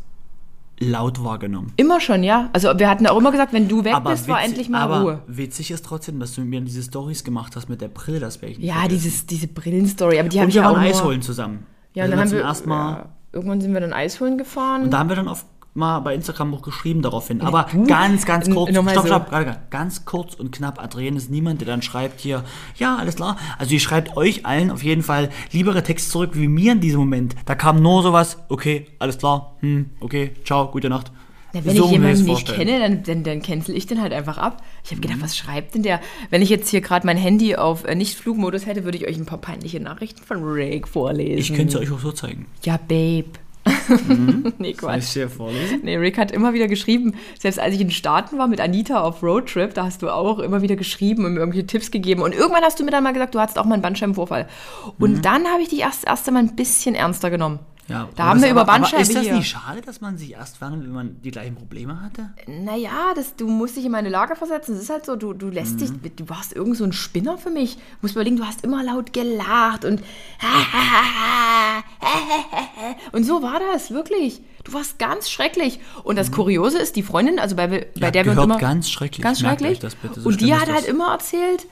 laut wahrgenommen. Immer schon, ja. Also wir hatten auch immer gesagt, wenn du weg bist, war witzig- endlich mal aber Ruhe. witzig ist trotzdem, dass du mit mir diese Stories gemacht hast mit der Brille, das wäre ich nicht Ja, vergessen. dieses, diese Brillenstory, aber die habe Und ich wir auch waren nur... Eis holen zusammen. Ja, und Da dann haben wir... zum ersten Mal ja, irgendwann sind wir dann Eis holen gefahren. Und da haben wir dann auf, mal bei Instagram auch geschrieben daraufhin. Aber du? ganz, ganz N- kurz, nochmal stopp, so. stopp, gerade, gerade, ganz kurz und knapp. Adrienne ist niemand, der dann schreibt hier, ja, alles klar. Also die schreibt euch allen auf jeden Fall liebere Texte zurück wie mir in diesem Moment. Da kam nur sowas, okay, alles klar, hm, okay, ciao, gute Nacht. Na, wenn So ich jemanden nicht kenne, dann, dann, dann cancel ich den halt einfach ab. Ich habe Mhm. gedacht, was schreibt denn der? Wenn ich jetzt hier gerade mein Handy auf äh, Nicht-Flugmodus hätte, würde ich euch ein paar peinliche Nachrichten von Rick vorlesen. Ich könnte es euch auch so zeigen. Ja, Babe. nee, Soll ich Quatsch. vorlesen? Nee, Rick hat immer wieder geschrieben, selbst als ich in den Staaten war mit Anita auf Roadtrip, da hast du auch immer wieder geschrieben und mir irgendwelche Tipps gegeben. Und irgendwann hast du mir dann mal gesagt, du hattest auch mal einen Bandscheibenvorfall. Und Mhm. dann habe ich dich erst, erst einmal ein bisschen ernster genommen. Ja, Da haben wir über aber, aber Bandscheibe Ist das hier. nicht schade, dass man sich erst wärmt, wenn man die gleichen Probleme hatte? Naja, das, du musst dich in meine Lage versetzen. Es ist halt so, du, du lässt dich, du warst irgend so ein Spinner für mich. Du musst überlegen, du hast immer laut gelacht und und so war das, wirklich. Du warst ganz schrecklich. Und das Kuriose ist, die Freundin, also bei, bei Ja, der wir immer... ganz schrecklich. Ganz schrecklich. bitte, so und die hat halt immer erzählt,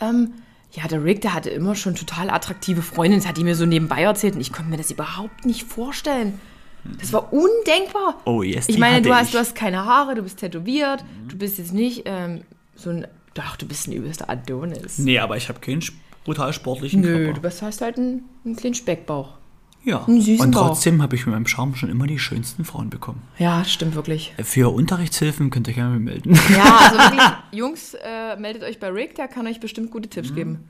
ähm, ja, der Rick, der hatte immer schon total attraktive Freundinnen. Das hat die mir so nebenbei erzählt und ich konnte mir das überhaupt nicht vorstellen. Das war undenkbar. Oh, yes, Ich meine, du hast, ich. du hast keine Haare, du bist tätowiert, du bist jetzt nicht ähm, so ein. Doch, du bist ein übelster Adonis. Nee, aber ich habe keinen brutal sportlichen Nö, Körper. du bist, hast halt einen, einen kleinen Speckbauch. Ja, einen süßen und trotzdem habe ich mit meinem Charme schon immer die schönsten Frauen bekommen. Ja, stimmt wirklich. Für Unterrichtshilfen könnt ihr gerne melden. Ja, also wirklich, Jungs, äh, meldet euch bei Rick, der kann euch bestimmt gute Tipps Mhm. geben.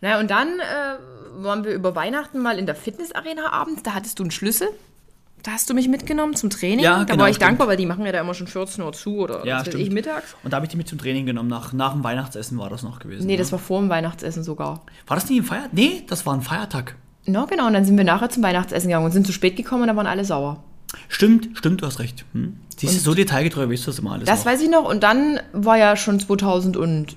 Naja, und dann äh, waren wir über Weihnachten mal in der Fitnessarena abends, da hattest du einen Schlüssel. Da hast du mich mitgenommen zum Training. Ja, da genau, war ich stimmt. dankbar, weil die machen ja da immer schon 14 Uhr zu oder Ja, ich, mittags. Und da habe ich die mit zum Training genommen. Nach, nach dem Weihnachtsessen war das noch gewesen. Nee, ne? das war vor dem Weihnachtsessen sogar. war das nicht ein Feiertag? Nee, das war ein Feiertag. Na genau, und dann sind wir nachher zum Weihnachtsessen gegangen und sind zu spät gekommen und da waren alle sauer. Stimmt, stimmt, du hast recht. Hm? Siehst du, so detailgetreu weißt du das immer alles. Das noch. weiß ich noch. Und dann war ja schon 2019?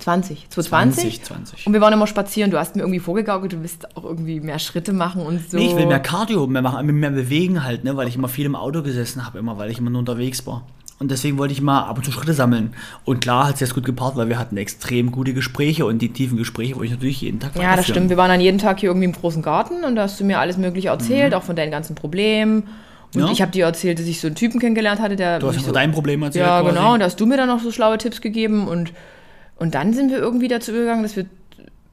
20? 2020? 2020. Und wir waren immer spazieren. Du hast mir irgendwie vorgegaukelt, du willst auch irgendwie mehr Schritte machen und so. Nee, ich will mehr Cardio, mehr machen, mehr bewegen halt, ne, weil ich immer viel im Auto gesessen habe, immer, weil ich immer nur unterwegs war. Und deswegen wollte ich mal ab und zu Schritte sammeln. Und klar hat es jetzt gut gepaart, weil wir hatten extrem gute Gespräche und die tiefen Gespräche wollte ich natürlich jeden Tag Ja, das stimmt. Wir waren dann jeden Tag hier irgendwie im großen Garten und da hast du mir alles Mögliche erzählt, auch von deinen ganzen Problemen. Und Mhm. Ja. ich habe dir erzählt, dass ich so einen Typen kennengelernt hatte, der. Du hast ja so, so dein Problem erzählt. Ja, quasi. genau. Und da hast du mir dann noch so schlaue Tipps gegeben und, und dann sind wir irgendwie dazu übergegangen, dass wir.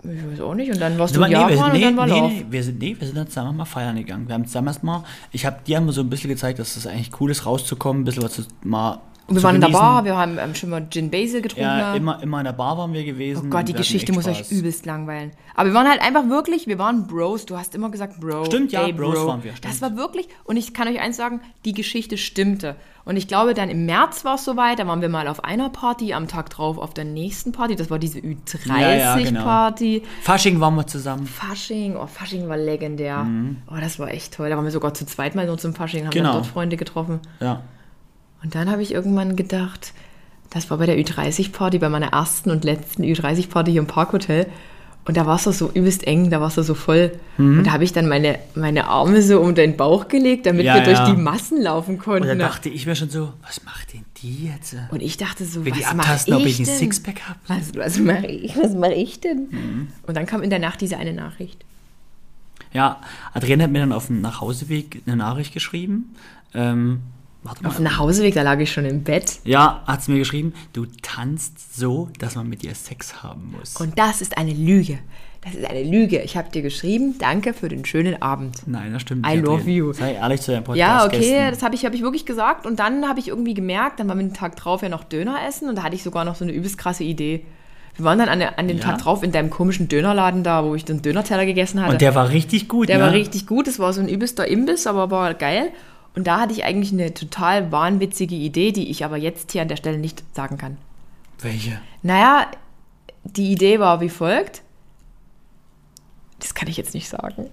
Ich weiß auch nicht. Und dann warst du in nee, wir Japan sind, nee, und dann war nee, Lauf. nee, wir sind, nee, wir sind dann zusammen mal feiern gegangen. Wir haben zusammen erstmal, ich habe dir mal so ein bisschen gezeigt, dass es eigentlich cool ist, rauszukommen, ein bisschen was zu, mal Und wir waren in der genießen. Bar, wir haben ähm, schon mal Gin Basil getrunken. Ja, immer, immer in der Bar waren wir gewesen. Oh Gott, die Geschichte muss euch übelst langweilen. Aber wir waren halt einfach wirklich, wir waren Bros. Du hast immer gesagt Bro. Stimmt, ja, ey, Bros Bro. waren wir, stimmt. Das war wirklich, und ich kann euch eins sagen, die Geschichte stimmte. Und ich glaube, dann im März war es soweit, da waren wir mal auf einer Party, am Tag drauf auf der nächsten Party. Das war diese Ja, ja, genau. Ü30-Party. Fasching waren wir zusammen. Fasching, oh, Fasching war legendär. Oh, das war echt toll. Da waren wir sogar zu zweit mal nur zum Fasching, haben Mhm. Genau. dort Freunde getroffen. Ja. Und dann habe ich irgendwann gedacht, das war bei der Ü30-Party, bei meiner ersten und letzten Ü30-Party hier im Parkhotel. Und da war es doch so übelst eng, da war es doch so voll. Mhm. Und da habe ich dann meine, meine Arme so um deinen Bauch gelegt, damit Ja, wir durch ja. die Massen laufen konnten. Und da dachte ich mir schon so, was macht denn die jetzt? Und ich dachte so, Will was mache abtasten, ob ich ich ein denn? Sixpack habe? Was, was mache ich, was mache ich denn? Mhm. Und dann kam in der Nacht diese eine Nachricht. Ja, Adrienne hat mir dann auf dem Nachhauseweg eine Nachricht geschrieben. Ähm, warte Auf mal. dem Nachhauseweg, da lag ich schon im Bett. Ja, hat sie mir geschrieben, du tanzt so, dass man mit dir Sex haben muss. Und das ist eine Lüge. Das ist eine Lüge. Ich habe dir geschrieben, danke für den schönen Abend. Nein, das stimmt I nicht. love you. Sei ehrlich zu deinem Podcast. Ja, okay, das habe ich, hab ich wirklich gesagt. Und dann habe ich irgendwie gemerkt, dann waren wir den Tag drauf ja noch Döner essen und da hatte ich sogar noch so eine übelst krasse Idee. Wir waren dann an, an dem Ja. Tag drauf in deinem komischen Dönerladen da, wo ich den Dönerteller gegessen hatte. Und der war richtig gut, Der ne? war richtig gut. Es war so ein übelster Imbiss, aber war geil. Und da hatte ich eigentlich eine total wahnwitzige Idee, die ich aber jetzt hier an der Stelle nicht sagen kann. Welche? Naja, die Idee war wie folgt. Das kann ich jetzt nicht sagen.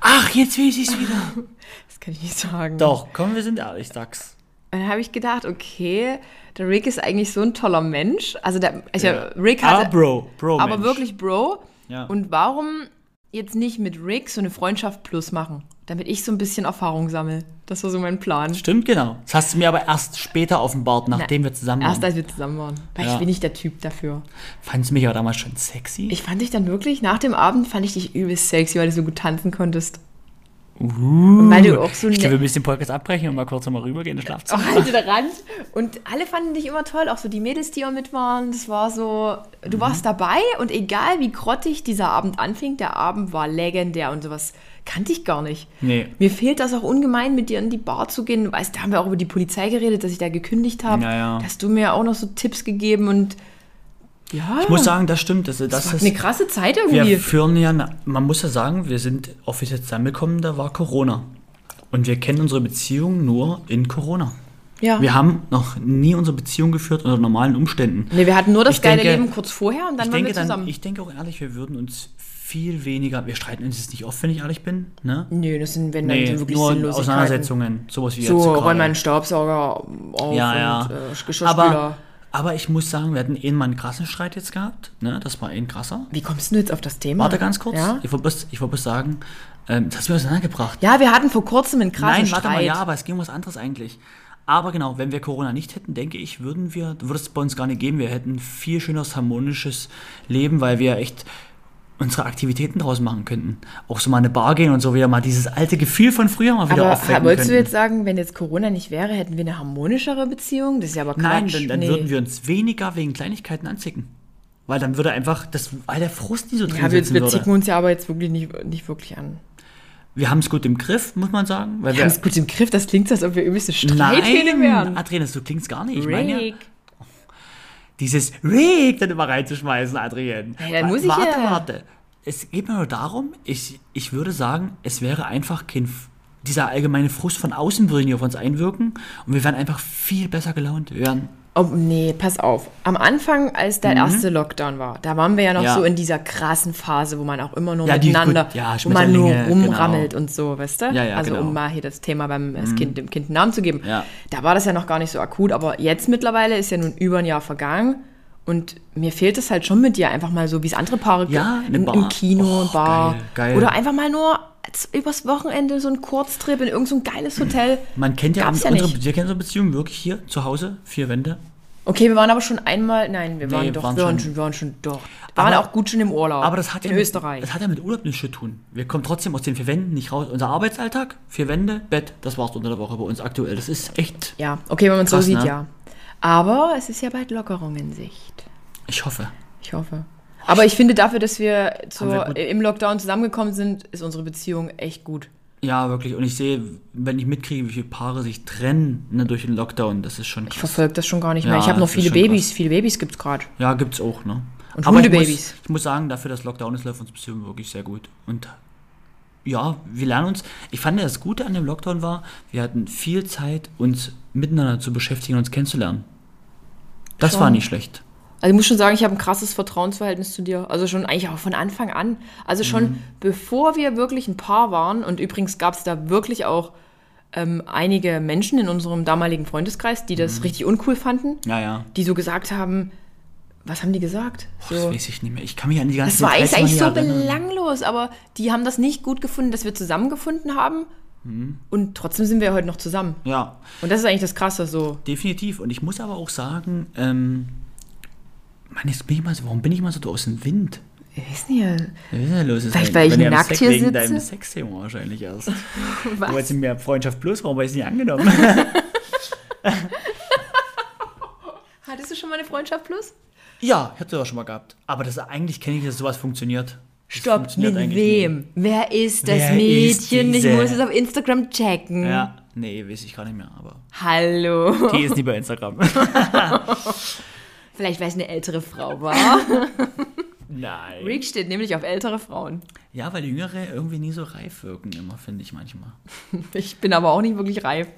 Ach, jetzt weiß ich's wieder. Das kann ich nicht sagen. Doch, komm, wir sind ehrlich, sag's. Und dann habe ich gedacht, okay, der Rick ist eigentlich so ein toller Mensch. Also der, also Ja. Rick Ah, hat, Bro, Bro, aber Mensch. wirklich Bro. Ja. Und warum jetzt nicht mit Rick so eine Freundschaft plus machen? Damit ich so ein bisschen Erfahrung sammle. Das war so mein Plan. Stimmt, genau. Das hast du mir aber erst später offenbart, nachdem wir zusammen Erst waren. als wir zusammen waren. Weil Ja. ich bin nicht der Typ dafür. Fandst du mich aber damals schon sexy? Ich fand dich dann wirklich, nach dem Abend fand ich dich übelst sexy, weil du so gut tanzen konntest. Uh, Und weil du auch so ich glaube, wir ne müssen den Podcast abbrechen und mal kurz nochmal rübergehen ins oh, Schlafzimmer. halt der Rand. Und alle fanden dich immer toll, auch so die Mädels, die auch mit waren. Das war so, du Mhm. warst dabei und egal wie grottig dieser Abend anfing, der Abend war legendär und sowas kannte ich gar nicht. Nee. Mir fehlt das auch ungemein, mit dir in die Bar zu gehen. Weißt, da haben wir auch über die Polizei geredet, dass ich da gekündigt habe. Ja, ja. Da hast du mir auch noch so Tipps gegeben und ja, Ich muss sagen, das stimmt. Das, das, das war ist, eine krasse Zeit irgendwie. wir führen ja, man muss ja sagen, wir sind offiziell zusammengekommen, da war Corona. Und wir kennen unsere Beziehung nur in Corona. ja. Wir haben noch nie unsere Beziehung geführt unter normalen Umständen. Nee, wir hatten nur das Ich geile denke- Leben kurz vorher und dann waren wir zusammen. dann, ich denke auch ehrlich, wir würden uns viel weniger, wir streiten uns jetzt nicht oft, wenn ich ehrlich bin, ne? Nö, das sind, wenn Nee, dann so wirklich nur. Auseinandersetzungen, sowas wie So, jetzt räum gerade. mal einen Staubsauger auf Ja, ja. und äh, Geschirrspüler. aber, aber ich muss sagen, wir hatten eh mal einen krassen Streit jetzt gehabt, ne? Das war ein krasser. Wie kommst du jetzt auf das Thema? Warte ganz kurz. Ja, Ich wollte bloß, ich wollte bloß sagen, ähm, das hast du mir auseinandergebracht. ja wir hatten vor kurzem einen krassen Nein, warte Streit. mal, ja, aber es ging um was anderes eigentlich. Aber genau, wenn wir Corona nicht hätten, denke ich, würden wir, würde es bei uns gar nicht geben. Wir hätten ein viel schöneres, harmonisches Leben, weil wir echt unsere Aktivitäten draus machen könnten. Auch so mal in eine Bar gehen und so wieder mal dieses alte Gefühl von früher mal wieder aber aufwecken wolltest du jetzt sagen, wenn jetzt Corona nicht wäre, hätten wir eine harmonischere Beziehung? Das ist ja aber Quatsch. Nein, dann, dann nee. würden wir uns weniger wegen Kleinigkeiten anzicken. Weil dann würde einfach, das, weil der Frust nie so drin Ja, wir, wir zicken uns ja aber jetzt wirklich nicht, nicht wirklich an. Wir haben es gut im Griff, muss man sagen. Weil Wir haben es gut im Griff, das klingt so, als ob wir übelste Streithähne Nein, wären. Adrian, so klingt's gar nicht. Ich meine ja. Dieses Rick dann immer reinzuschmeißen, Adrian. Ja, dann muss ich warte, ja- warte. Es geht mir nur darum, ich, ich würde sagen, es wäre einfach kein, dieser allgemeine Frust von außen würde nicht auf uns einwirken und wir wären einfach viel besser gelaunt. Wir wären, Oh, nee, pass auf. Am Anfang, als der erste Lockdown war, da waren wir ja noch Mhm. Ja. so in dieser krassen Phase, wo man auch immer nur Ja, die- miteinander, gut, ja, wo man nur Schmetterlinge, rumrammelt genau. und so, weißt du? Also genau. Mhm. um mal hier das Thema beim das kind, dem Kind einen Namen zu geben. Ja. Da war das ja noch gar nicht so akut, aber jetzt mittlerweile ist ja nun über ein Jahr vergangen und mir fehlt es halt schon mit dir einfach mal so, wie es andere Paare Ja, eine im, Bar. im Kino, Oh, Bar. geil, geil. Oder einfach mal nur übers Wochenende so ein Kurztrip in irgendein so geiles Hotel. man kennt ja, Gab's ja unsere, nicht. wir kennen unsere Beziehung wirklich hier zu Hause, vier Wände. Okay, wir waren aber schon einmal, nein, wir Nee, waren doch, waren wir waren schon- waren schon doch. Wir waren Aber- auch gut schon im Urlaub. Aber das hat in ja mit, Österreich. Das hat ja mit Urlaub nichts zu tun. Wir kommen trotzdem aus den vier Wänden nicht raus. Unser Arbeitsalltag, vier Wände, Bett, das war's unter der Woche bei uns aktuell. Das ist echt, ja, okay, wenn man es so sieht, ne? ja. Aber es ist ja bald Lockerung in Sicht. ich hoffe. Ich hoffe. Aber ich finde, dafür, dass wir, zur, wir im Lockdown zusammengekommen sind, ist unsere Beziehung echt gut. Ja, wirklich. Und ich sehe, wenn ich mitkriege, wie viele Paare sich trennen ne, durch den Lockdown, das ist schon Ich krass. verfolge das schon gar nicht Ja, mehr. Ich habe noch viele Babys. krass. Viele Babys gibt es gerade. Ja, gibt's auch, ne? Und Aber ich muss, ich muss sagen, dafür, dass Lockdown ist, läuft unsere Beziehung wirklich sehr gut. Und ja, wir lernen uns. Ich fand ja, das Gute an dem Lockdown war, wir hatten viel Zeit, uns miteinander zu beschäftigen und uns kennenzulernen. Das Schon. war nicht schlecht. Also ich muss schon sagen, ich habe ein krasses Vertrauensverhältnis zu dir. Also schon eigentlich auch von Anfang an. Also schon Mhm. bevor wir wirklich ein Paar waren. Und übrigens gab es da wirklich auch ähm, einige Menschen in unserem damaligen Freundeskreis, die Mhm. das richtig uncool fanden. Ja, ja. Die so gesagt haben, was haben die gesagt? Das So, weiß ich nicht mehr. Ich kann mich an die ganzen das war eigentlich, eigentlich so Details erinnern. belanglos, aber die haben das nicht gut gefunden, dass wir zusammengefunden haben. Mhm. Und trotzdem sind wir heute noch zusammen. Ja, Und das ist eigentlich das Krasse so. definitiv. Und ich muss aber auch sagen, ähm, Mann, jetzt bin ich mal so, warum bin ich mal so aus dem Wind? Ich weiß nicht. Was ist denn los? Ist Vielleicht, halt- weil ich ihr am nackt Sex- hier wegen sitze? deinem Sexthema wahrscheinlich erst. Du Was? wolltest mir Freundschaft Plus, warum habe ich es nicht angenommen? Hattest du schon mal eine Freundschaft plus? ja, ich hatte das schon mal gehabt. Aber das eigentlich kenne ich, dass sowas funktioniert. Das Stopp, funktioniert mit wem? Wer ist das Wer ist Mädchen? Ich diese? muss es auf Instagram checken. Ja, nee, weiß ich gar nicht mehr, aber Hallo. die ist nie bei Instagram. Vielleicht, weil es eine ältere Frau war. Nein. Rick steht nämlich auf ältere Frauen. Ja, weil Jüngere irgendwie nie so reif wirken, immer, finde ich manchmal. Ich bin aber auch nicht wirklich reif.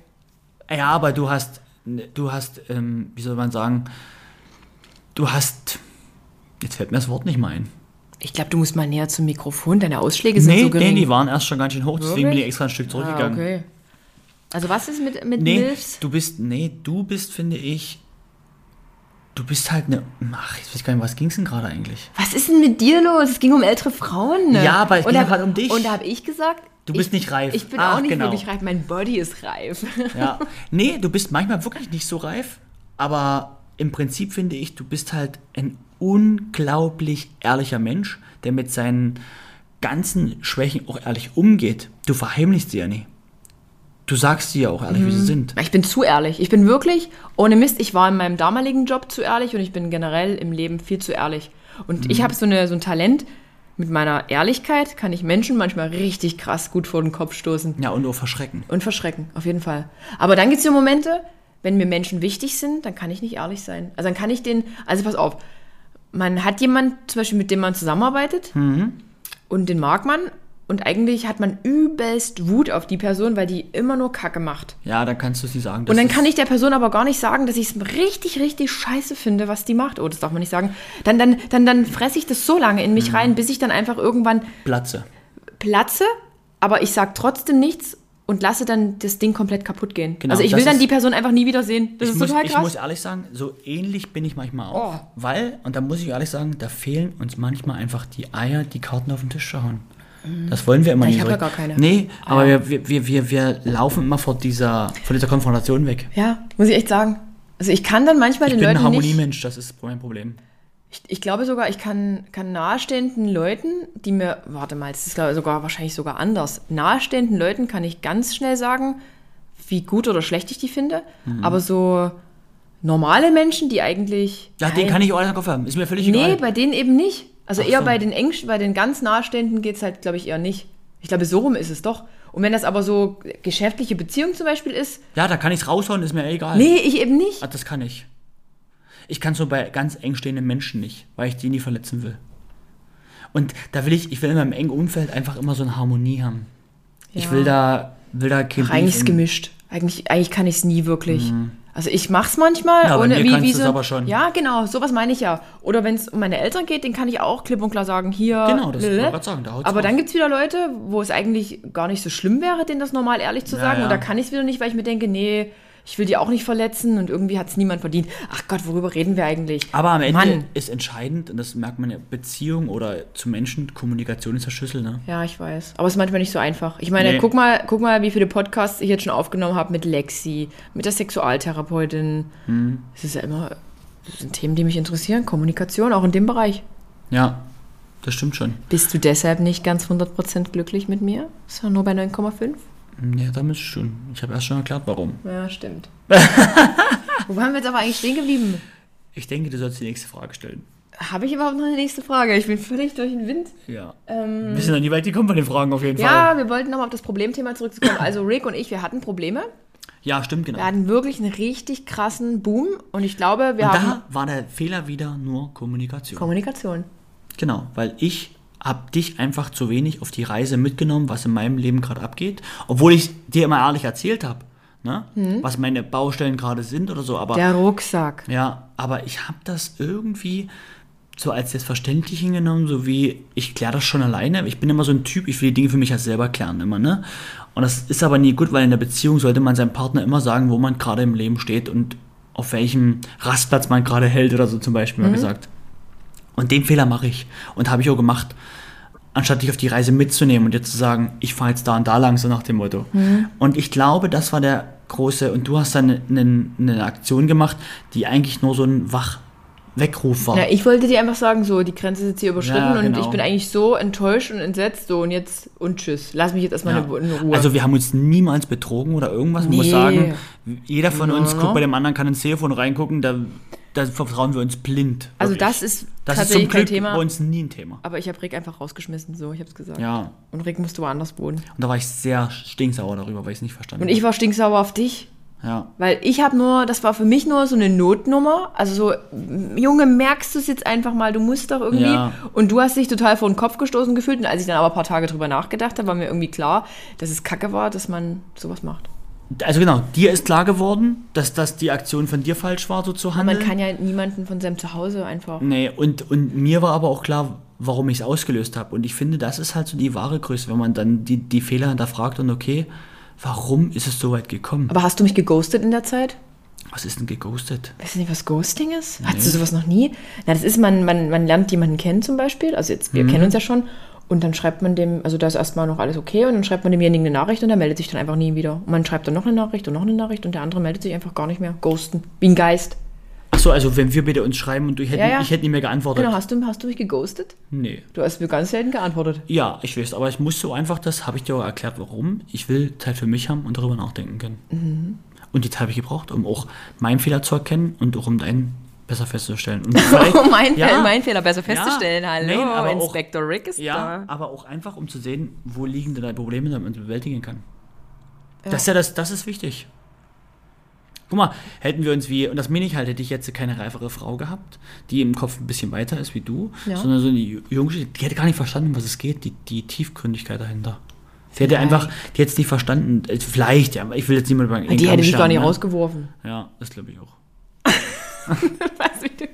Ja, aber du hast, du hast, ähm, wie soll man sagen, du hast, jetzt fällt mir das Wort nicht mehr ein. Ich glaube, du musst mal näher zum Mikrofon. Deine Ausschläge sind Nee, so nee, gering. die waren erst schon ganz schön hoch, deswegen bin Wirklich? ich extra ein Stück ah, zurückgegangen. okay. Also was ist mit, mit Nee, Milfs? du bist, nee, du bist, finde ich, du bist halt eine, ach, ich weiß gar nicht, was ging's denn gerade eigentlich? Was ist denn mit dir los? Es ging um ältere Frauen. Ne? Ja, aber es ging da- gerade um dich. Und da habe ich gesagt, Du bist ich, nicht reif. Ich bin Ach, auch nicht genau. wirklich reif. Mein Body ist reif. Ja, nee, du bist manchmal wirklich nicht so reif, aber im Prinzip finde ich, du bist halt ein unglaublich ehrlicher Mensch, der mit seinen ganzen Schwächen auch ehrlich umgeht. Du verheimlichst sie ja nie. Du sagst sie ja auch ehrlich, wie sie sind. Ich bin zu ehrlich. Ich bin wirklich, ohne Mist, ich war in meinem damaligen Job zu ehrlich und ich bin generell im Leben viel zu ehrlich. Und Mhm. ich habe so, eine, so ein Talent, mit meiner Ehrlichkeit kann ich Menschen manchmal richtig krass gut vor den Kopf stoßen Ja, und nur verschrecken. und verschrecken, auf jeden Fall. Aber dann gibt es so Momente, wenn mir Menschen wichtig sind, dann kann ich nicht ehrlich sein. Also dann kann ich den, also pass auf, man hat jemanden zum Beispiel, mit dem man zusammenarbeitet Mhm. und den mag man und eigentlich hat man übelst Wut auf die Person, weil die immer nur Kacke macht. Ja, dann kannst du sie sagen. Und dann kann ich der Person aber gar nicht sagen, dass ich es richtig, richtig scheiße finde, was die macht. Oh, das darf man nicht sagen. Dann, dann, dann, dann fresse ich das so lange in mich Mhm. rein, bis ich dann einfach irgendwann Platze. platze, aber ich sage trotzdem nichts und lasse dann das Ding komplett kaputt gehen. Genau, also ich will dann die Person einfach nie wieder sehen. Das ich ist muss, total ich krass. muss ehrlich sagen, so ähnlich bin ich manchmal auch. Oh. Weil, und da muss ich ehrlich sagen, da fehlen uns manchmal einfach die Eier, die Karten auf den Tisch zu hauen. Das wollen wir immer Ja, ich nicht. hab ja zurück. gar keine. Nee, aber Eier. wir, wir, wir, wir, laufen immer vor dieser, vor dieser Konfrontation weg. ja, muss ich echt sagen. Also ich kann dann manchmal Ich den bin ein Leuten nicht... Harmoniemensch, das ist mein Problem. Ich, ich glaube sogar, ich kann, kann nahestehenden Leuten, die mir, warte mal, das ist ich sogar wahrscheinlich sogar anders. Nahestehenden Leuten kann ich ganz schnell sagen, wie gut oder schlecht ich die finde. Mhm. Aber so normale Menschen, die eigentlich. Ja, den kann ich auch in den Kopf haben. Ist mir völlig Nee, egal. bei denen eben nicht. Also Ach eher so. bei den engsten, bei den ganz Nahestehenden geht es halt, glaube ich, eher nicht. Ich glaube, so rum ist es doch. Und wenn das aber so geschäftliche Beziehung zum Beispiel ist, Ja, da kann ich es raushauen, ist mir egal. nee, ich eben nicht. Ah, Das kann ich. Ich kann so bei ganz eng stehenden Menschen nicht, weil ich die nie verletzen will. Und da will ich, ich will in meinem engen Umfeld einfach immer so eine Harmonie haben. Ich Ja. will da, will da kein Ach, eigentlich ist es gemischt. Eigentlich, eigentlich kann ich es nie wirklich. Also ich mach's manchmal. Ja, ohne, mir wie, wie so, aber schon. Ja, genau, sowas meine ich ja. Oder wenn es um meine Eltern geht, den kann ich auch klipp und klar sagen, hier. Genau, das wollte ich sagen, da haut's Aber raus. dann gibt es wieder Leute, wo es eigentlich gar nicht so schlimm wäre, denen das normal ehrlich zu Ja, sagen. ja. Und da kann ich es wieder nicht, weil ich mir denke, nee, ich will die auch nicht verletzen und irgendwie hat es niemand verdient. Ach Gott, worüber reden wir eigentlich? Aber am Ende Mann. ist entscheidend, und das merkt man ja, Beziehung oder zu Menschen, Kommunikation ist der Schlüssel, ne? Ja, ich weiß. Aber es ist manchmal nicht so einfach. Ich meine, Nee. guck, mal, guck mal, wie viele Podcasts ich jetzt schon aufgenommen habe mit Lexi, mit der Sexualtherapeutin. Mhm. Es ist ja immer, das sind Themen, die mich interessieren. Kommunikation, auch in dem Bereich. Ja, das stimmt schon. Bist du deshalb nicht ganz 100% glücklich mit mir? Ist ja nur bei 9,5? Ja, da müsst schon. Ich habe erst schon erklärt, warum. Ja, stimmt. Wo waren wir jetzt aber eigentlich stehen geblieben? Ich denke, du sollst die nächste Frage stellen. Habe ich überhaupt noch eine nächste Frage? Ich bin völlig durch den Wind. Ja. Wir sind noch nie weit gekommen bei den Fragen auf jeden Ähm. Ja, Fall. wir wollten nochmal auf das Problemthema zurückzukommen. Also Rick und ich, wir hatten Probleme. Ja, stimmt, genau. Wir hatten wirklich einen richtig krassen Boom und ich glaube, wir Und haben da war der Fehler wieder nur Kommunikation. Kommunikation. Genau, weil ich habe dich einfach zu wenig auf die Reise mitgenommen, was in meinem Leben gerade abgeht. Obwohl ich dir immer ehrlich erzählt habe, ne? was meine Baustellen gerade sind oder so. Aber Der Rucksack. ja, aber ich habe das irgendwie so als selbstverständlich hingenommen, so wie ich kläre das schon alleine. Ich bin immer so ein Typ, ich will die Dinge für mich ja selber klären immer, ne? Und das ist aber nie gut, weil in der Beziehung sollte man seinem Partner immer sagen, wo man gerade im Leben steht und auf welchem Rastplatz man gerade hält oder so zum Beispiel mal gesagt. Und den Fehler mache ich und habe ich auch gemacht, anstatt dich auf die Reise mitzunehmen und dir zu sagen, ich fahre jetzt da und da lang, so nach dem Motto. Und ich glaube, das war der große, und du hast dann eine, eine Aktion gemacht, die eigentlich nur so ein Wach Weckruf war. Ja, ich wollte dir einfach sagen, so, die Grenze ist jetzt hier überschritten Ja, und genau. ich bin eigentlich so enttäuscht und entsetzt, so, und jetzt, und tschüss. Lass mich jetzt erstmal Ja. in Ruhe. Also wir haben uns niemals betrogen oder irgendwas. Man muss Nee. sagen, jeder von uns No, no, guckt no. bei dem anderen, kann ins Telefon reingucken, da, da vertrauen wir uns blind. Also wirklich. das ist das ist tatsächlich zum Glück kein Thema. bei uns nie ein Thema. aber ich habe Rick einfach rausgeschmissen, so, ich hab's gesagt. Ja, Und Rick musste woanders wohnen. und da war ich sehr stinksauer darüber, weil ich es nicht verstanden Und ich war stinksauer auf dich. Ja. Weil ich habe nur, das war für mich nur so eine Notnummer. Also so, Junge, merkst du es jetzt einfach mal, du musst doch irgendwie. Ja. Und du hast dich total vor den Kopf gestoßen gefühlt. Und als ich dann aber ein paar Tage drüber nachgedacht habe, war mir irgendwie klar, dass es kacke war, dass man sowas macht. Also genau, dir ist klar geworden, dass, dass die Aktion von dir falsch war, so zu handeln. Man kann ja niemanden von seinem Zuhause einfach. Nee, und, und mir war aber auch klar, warum ich es ausgelöst habe. Und ich finde, das ist halt so die wahre Größe, wenn man dann die, die Fehler hinterfragt und okay, warum ist es so weit gekommen? Aber hast du mich geghostet in der Zeit? Was ist denn geghostet? Weißt du nicht, was Ghosting ist? Hattest du sowas noch nie? Na, das ist, man, man, man lernt jemanden kennen zum Beispiel. Also jetzt, wir kennen uns ja schon. Und dann schreibt man dem, also da ist erstmal noch alles okay. Und dann schreibt man demjenigen eine Nachricht und der meldet sich dann einfach nie wieder. Und man schreibt dann noch eine Nachricht und noch eine Nachricht und der andere meldet sich einfach gar nicht mehr. Ghosten. Wie ein Geist. Achso, also wenn wir bitte uns schreiben und du hätten, Ja, ja. ich hätte nicht mehr geantwortet. Genau, hast du, hast du mich geghostet? Nee. Du hast mir ganz selten geantwortet. Ja, ich weiß, aber ich muss so einfach, das habe ich dir auch erklärt, warum. Ich will Zeit für mich haben und darüber nachdenken können. Mhm. Und die Zeit habe ich gebraucht, um auch meinen Fehler zu erkennen und auch um deinen besser festzustellen. Um mein, ja, mein Fehler besser Ja, festzustellen. Hallo, nein, aber auch- Inspector Rick ist Ja, da. aber auch einfach, um zu sehen, wo liegen denn deine Probleme, damit man sie bewältigen kann. Das ist ja das, das ist wichtig. Guck mal, hätten wir uns wie, und das meine ich halt, hätte ich jetzt keine reifere Frau gehabt, die im Kopf ein bisschen weiter ist wie du, Ja. sondern so eine junge, die hätte gar nicht verstanden, um was es geht, die, die Tiefgründigkeit dahinter. Sie hätte einfach, die hätte es nicht verstanden, äh, vielleicht, ja, aber ich will jetzt niemand sagen, Die hätte mich gar nicht rausgeworfen. Ja, das glaube ich auch. Weißt du, wie du-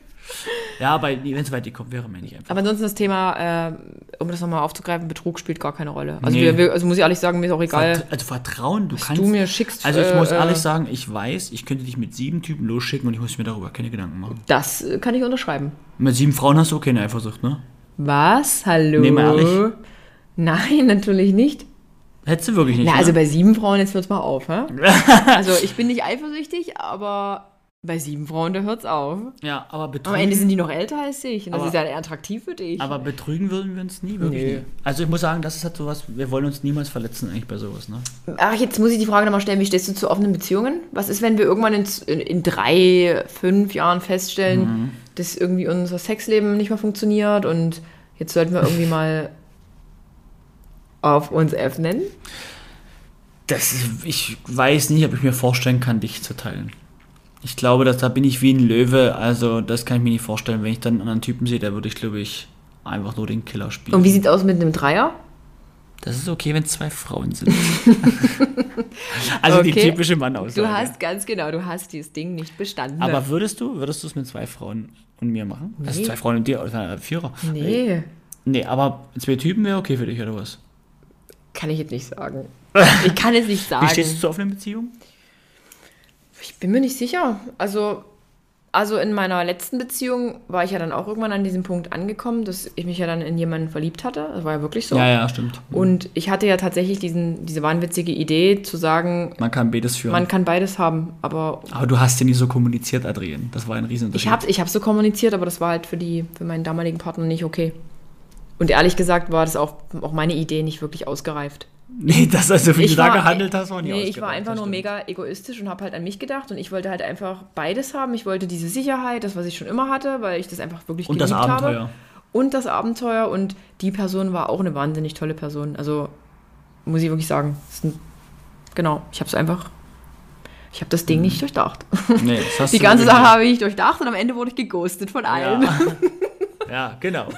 Ja, aber wenn es weit kommt, wäre mir nicht einfach. Aber ansonsten das Thema, äh, um das nochmal aufzugreifen, Betrug spielt gar keine Rolle. Also, Nee. wir, wir, also muss ich ehrlich sagen, mir ist auch egal. Vert also Vertrauen, du kannst. du mir schickst, Also ich muss äh, ehrlich äh, sagen, ich weiß, ich könnte dich mit sieben Typen losschicken und ich muss mir darüber keine Gedanken machen. Das äh, kann ich unterschreiben. Mit sieben Frauen hast du auch keine Eifersucht, ne? Was? Hallo? Nee, mal ehrlich. Nein, natürlich nicht. Hättest du wirklich nicht. Na, ne? also bei sieben Frauen, jetzt hört's mal auf, hä? Also ich bin nicht eifersüchtig, aber bei sieben Frauen, da hört's auf. ja, aber Am betrügen, Ende sind die noch älter als ich. Und das Aber- ist ja attraktiv für dich. aber betrügen würden wir uns nie, wirklich nie. Also ich muss sagen, das ist halt sowas, wir wollen uns niemals verletzen eigentlich bei sowas, ne? Ach, jetzt muss ich die Frage nochmal stellen, wie stehst du zu offenen Beziehungen? Was ist, wenn wir irgendwann in, in, in drei, fünf Jahren feststellen, Mhm. dass irgendwie unser Sexleben nicht mehr funktioniert und jetzt sollten wir irgendwie mal auf uns öffnen? Das, ich weiß nicht, ob ich mir vorstellen kann, dich zu teilen. Ich glaube, dass da bin ich wie ein Löwe, also das kann ich mir nicht vorstellen. Wenn ich dann einen anderen Typen sehe, da würde ich, glaube ich, einfach nur den Killer spielen. Und wie sieht's aus mit einem Dreier? Das ist okay, wenn es zwei Frauen sind. also die Okay. typische Mann-Aussage. Du hast ganz genau, du hast dieses Ding nicht bestanden. Aber würdest du, würdest du es mit zwei Frauen und mir machen? Also Nee. zwei Frauen und dir oder ein Vierer? nee, Nee, aber zwei Typen wäre okay für dich, oder was? kann ich jetzt nicht sagen. Ich kann es nicht sagen. Wie stehst du zu offenen Beziehungen? Ich bin mir nicht sicher. Also, also in meiner letzten Beziehung war ich ja dann auch irgendwann an diesem Punkt angekommen, dass ich mich ja dann in jemanden verliebt hatte. Das war ja wirklich so. Ja, ja, stimmt. Und ich hatte ja tatsächlich diesen, diese wahnwitzige Idee zu sagen, Man kann beides führen. man kann beides haben. Aber aber du hast ja nie so kommuniziert, Adrian. Das war ein Riesenunterschied. ich habe ich hab so kommuniziert, aber das war halt für, die, für meinen damaligen Partner nicht okay. Und ehrlich gesagt war das auch, auch meine Idee nicht wirklich ausgereift. Nee, das also, wie Ich du da war- gehandelt hast, war nie Nee, ich war einfach das nur mega egoistisch und habe halt an mich gedacht und ich wollte halt einfach beides haben. Ich wollte diese Sicherheit, das, was ich schon immer hatte, weil ich das einfach wirklich Und das geliebt Abenteuer. habe. Und das Abenteuer und die Person war auch eine wahnsinnig tolle Person. Also muss ich wirklich sagen. Das ein, genau, ich habe es einfach, ich habe das Ding nicht durchdacht. Nee, das hast Die ganze Sache habe ich durchdacht und am Ende wurde ich geghostet von allen. Ja. ja, genau.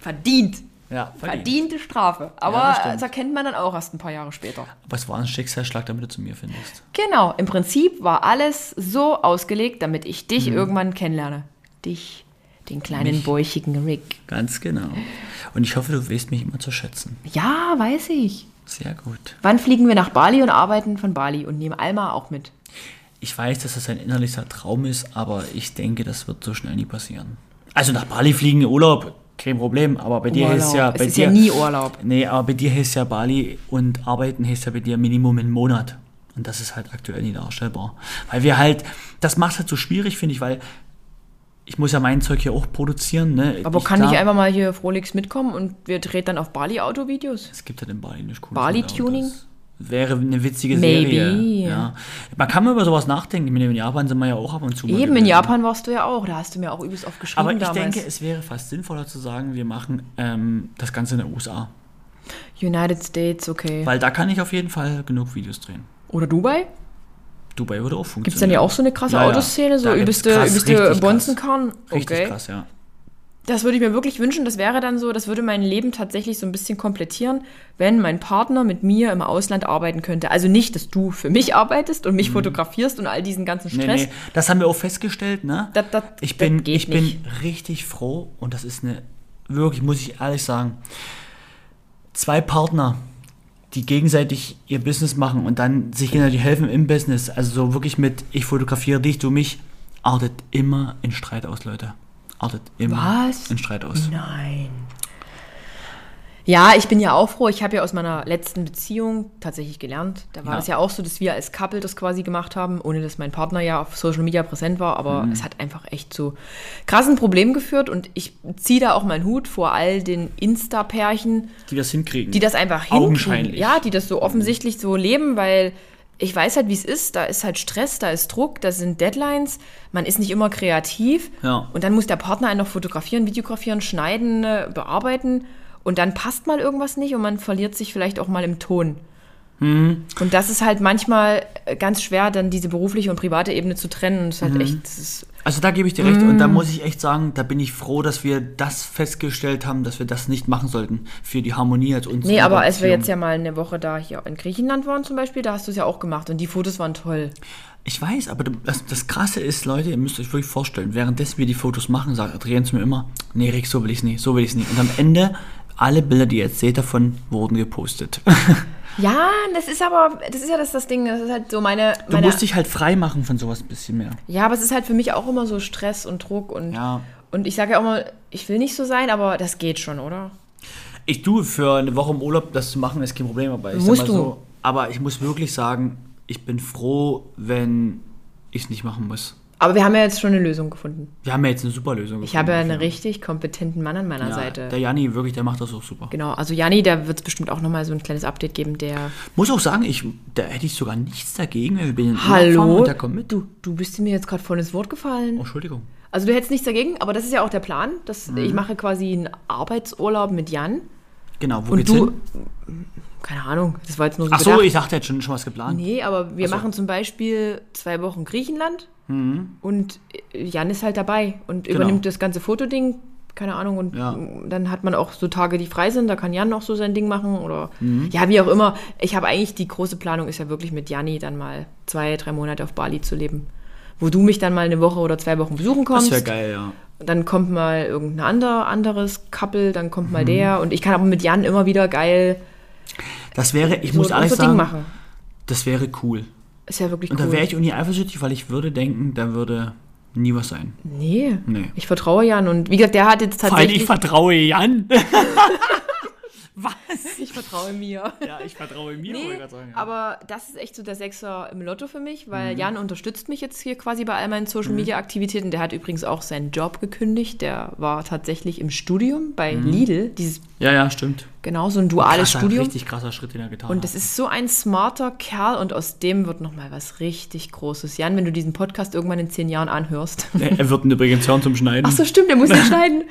Verdient. Ja, verdient. Verdiente Strafe. Aber stimmt. das erkennt man dann auch erst ein paar Jahre später. Aber es war ein Schicksalsschlag, damit du zu mir findest. Genau, im Prinzip war alles so ausgelegt, damit ich dich Mhm. irgendwann kennenlerne. Dich, den kleinen bäuchigen Rick. Ganz genau. Und ich hoffe, du weißt mich immer zu schätzen. Ja, weiß ich. Sehr gut. Wann fliegen wir nach Bali und arbeiten von Bali und nehmen Alma auch mit? Ich weiß, dass das ein innerlicher Traum ist, aber ich denke, das wird so schnell nie passieren. Also nach Bali fliegen in Urlaub, kein Problem, aber bei dir ist ja es bei ist dir ja nie Urlaub. Nee, aber bei dir heißt ja Bali und arbeiten heißt ja bei dir Minimum einen Monat. Und das ist halt aktuell nicht darstellbar. Weil wir halt, das macht halt so schwierig, finde ich, weil ich muss ja mein Zeug hier auch produzieren. Ne? Aber ich, kann klar, ich einfach mal hier Frolix mitkommen und wir drehen dann auf Bali Autovideos? Es gibt halt in Bali nicht cool. Bali-Tuning? Wäre eine witzige Maybe. Serie. Ja. Man kann mal über sowas nachdenken. Meine, in Japan sind wir ja auch ab und zu. Eben, in gewesen. Japan warst du ja auch. Da hast du mir auch übelst oft geschrieben Aber ich damals. denke, es wäre fast sinnvoller zu sagen, wir machen ähm, das Ganze in den USA. United States, okay. Weil da kann ich auf jeden Fall genug Videos drehen. Oder Dubai? Dubai würde auch funktionieren. Gibt es dann ja auch so eine krasse Ja. Autoszene, so übelste, übelste richtig. Bonzenkarren? Richtig Okay. krass, ja. Das würde ich mir wirklich wünschen. Das wäre dann so, das würde mein Leben tatsächlich so ein bisschen komplettieren, wenn mein Partner mit mir im Ausland arbeiten könnte. Also nicht, dass du für mich arbeitest und mich fotografierst und all diesen ganzen Mhm. Nee, Stress. nee, das haben wir auch festgestellt, ne? Das- das- ich bin, ich bin nicht. richtig froh und das ist eine, wirklich, muss ich ehrlich sagen, zwei Partner, die gegenseitig ihr Business machen und dann sich gegenseitig helfen im Business, also so wirklich mit, ich fotografiere dich, du mich, artet immer in Streit aus, Leute. Artet immer Was? in Streit aus. Nein. Ja, ich bin ja auch froh. Ich habe ja aus meiner letzten Beziehung tatsächlich gelernt. Da war Ja. es ja auch so, dass wir als Couple das quasi gemacht haben, ohne dass mein Partner ja auf Social Media präsent war. Aber Mhm. es hat einfach echt zu krassen Problemen geführt. Und ich ziehe da auch meinen Hut vor all den Insta-Pärchen, Die das hinkriegen. die das einfach hinkriegen. Augenscheinlich. Ja, die das so offensichtlich so leben, weil ich weiß halt, wie es ist. Da ist halt Stress, da ist Druck, da sind Deadlines. Man ist nicht immer kreativ. Ja. Und dann muss der Partner einen noch fotografieren, videografieren, schneiden, äh, bearbeiten. Und dann passt mal irgendwas nicht und man verliert sich vielleicht auch mal im Ton. Mhm. Und das ist halt manchmal äh, ganz schwer, dann diese berufliche und private Ebene zu trennen. Es ist Mhm. halt echt. es Ist, Also da gebe ich dir recht und da muss ich echt sagen, da bin ich froh, dass wir das festgestellt haben, dass wir das nicht machen sollten für die Harmonie als uns. nee, aber als wir jetzt ja mal eine Woche da hier in Griechenland waren zum Beispiel, da hast du es ja auch gemacht und die Fotos waren toll. Ich weiß, aber das, das Krasse ist, Leute, ihr müsst euch wirklich vorstellen, währenddessen wir die Fotos machen, sagt Adrian zu mir immer, nee Rick, so will ich es nicht, so will ich es nicht. Und am Ende, alle Bilder, die ihr jetzt seht davon, wurden gepostet. Ja, das ist aber, das ist ja das, das Ding, das ist halt so meine. Du meine musst dich halt frei machen von sowas ein bisschen mehr. ja, aber es ist halt für mich auch immer so Stress und Druck und. Ja. Und ich sage ja auch mal, ich will nicht so sein, aber das geht schon, oder? Ich tue für eine Woche im Urlaub das zu machen, ist kein Problem, aber ich Musst sag mal du. so, aber ich muss wirklich sagen, ich bin froh, wenn ich es nicht machen muss. Aber wir haben ja jetzt schon eine Lösung gefunden. Wir haben ja jetzt eine super Lösung Ich habe ja einen richtig kompetenten Mann an meiner ja, Seite. Der Janni, wirklich, der macht das auch super. Genau, also Janni, da wird es bestimmt auch nochmal so ein kleines Update geben, der. Muss auch sagen, ich, da hätte ich sogar nichts dagegen, wenn wir den Hallo? und der kommt mit. Du, du bist mir jetzt gerade voll ins Wort gefallen. Oh, Entschuldigung. Also du hättest nichts dagegen, aber das ist ja auch der Plan. Dass Mhm. Ich mache quasi einen Arbeitsurlaub mit Jan. Genau, wo Und geht's du. hin? Keine Ahnung, das war jetzt nur so Ach so, gedacht. ich dachte, jetzt schon, schon was geplant. Nee, aber wir so. machen zum Beispiel zwei Wochen Griechenland Mhm. und Jan ist halt dabei und übernimmt das ganze Fotoding, keine Ahnung, und Ja. dann hat man auch so Tage, die frei sind, da kann Jan noch so sein Ding machen oder Mhm. ja, wie auch immer. Ich habe eigentlich, die große Planung ist ja wirklich mit Janni dann mal zwei, drei Monate auf Bali zu leben. Wo du mich dann mal eine Woche oder zwei Wochen besuchen Das kommst. wäre geil, ja. Dann kommt mal irgendein ander, anderes Couple, dann kommt Mhm. mal der und ich kann aber mit Jan immer wieder geil Das wäre, ich so muss ehrlich unser sagen, machen. das wäre cool. Ist ja wirklich Und cool. da wäre ich auch nie eifersüchtig, weil ich würde denken, da würde nie was sein. nee, Nee. ich vertraue Jan und wie gesagt, der hat jetzt Weil tatsächlich... ich vertraue Jan. was? ich vertraue mir. Ja, ich vertraue mir, Nee, aber das ist echt so der Sechser im Lotto für mich, weil Jan unterstützt mich jetzt hier quasi bei all meinen Social Media Aktivitäten. Der hat übrigens auch seinen Job gekündigt. Der war tatsächlich im Studium bei Lidl, dieses Ja, ja, stimmt. genau so ein duales Krasser, Studium. Richtig krasser Schritt, den er getan Und hat. das ist so ein smarter Kerl und aus dem wird noch mal was richtig Großes. Jan, wenn du diesen Podcast irgendwann in zehn Jahren anhörst. Er er wird ihn übrigens hören zum Schneiden. Ach so, stimmt, der muss ihn schneiden.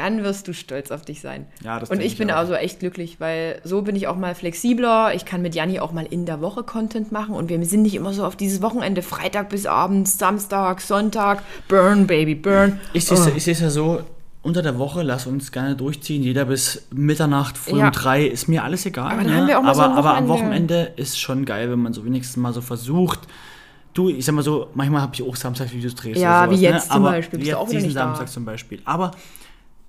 Dann wirst du stolz auf dich sein. Ja, das Und ich ich bin auch. also echt glücklich, weil so bin ich auch mal flexibler. Ich kann mit Janni auch mal in der Woche Content machen und wir sind nicht immer so auf dieses Wochenende, Freitag bis abends, Samstag, Sonntag, burn, baby, burn. Ich sehe es ich ja so, unter der Woche, lass uns gerne durchziehen. Jeder bis Mitternacht, früh Ja. um drei, ist mir alles egal. Aber ne? aber, so aber am Wochenende. Ist schon geil, wenn man so wenigstens mal so versucht. Du, ich sag mal so, manchmal habe ich auch Samstagsvideos drehst. Ja, oder wie sowas, jetzt ne? zum aber Beispiel, bist du auch diesen nicht da. Samstag zum Beispiel. Aber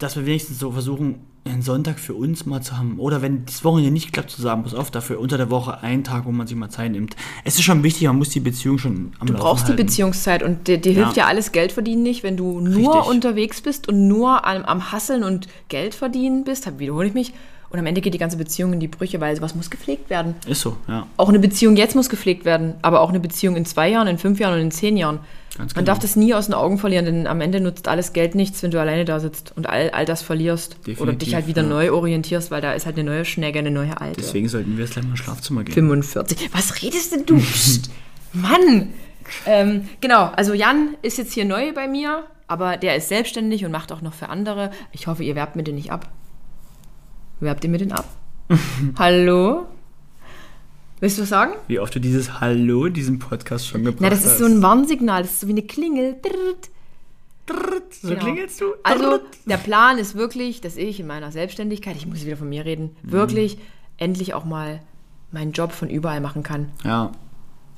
dass wir wenigstens so versuchen, einen Sonntag für uns mal zu haben. Oder wenn das Wochenende nicht klappt, zu sagen, pass auf, dafür unter der Woche einen Tag, wo man sich mal Zeit nimmt. Es ist schon wichtig, man muss die Beziehung schon am Du brauchst die Beziehungszeit und dir, dir hilft Ja. ja alles Geld verdienen nicht, wenn du nur Richtig. unterwegs bist und nur am, am Hasseln und Geld verdienen bist, wiederhole ich mich. Und am Ende geht die ganze Beziehung in die Brüche, weil sowas muss gepflegt werden. Ist so, ja. Auch eine Beziehung jetzt muss gepflegt werden, aber auch eine Beziehung in zwei Jahren, in fünf Jahren und in zehn Jahren. Ganz Man genau. darf das nie aus den Augen verlieren, denn am Ende nutzt alles Geld nichts, wenn du alleine da sitzt und all, all das verlierst. Oder Definitiv, dich halt wieder ja. neu orientierst, weil da ist halt eine neue Schnecke, eine neue alte. Deswegen sollten wir jetzt gleich mal ins Schlafzimmer gehen. 45. Was redest denn du? Psst. Mann! Ähm, genau, also Jan ist jetzt hier neu bei mir, aber der ist selbstständig und macht auch noch für andere. Ich hoffe, ihr werbt mir den nicht ab. Werbt ihr mir den ab? Hallo? Willst du was sagen? Wie oft du dieses Hallo in diesem Podcast schon gebracht Na, das ist hast. so ein Warnsignal, das ist so wie eine Klingel. Drrrt. So Genau. klingelst du? Also, der Plan ist wirklich, dass ich in meiner Selbstständigkeit, ich muss wieder von mir reden, wirklich endlich auch mal meinen Job von überall machen kann. Ja.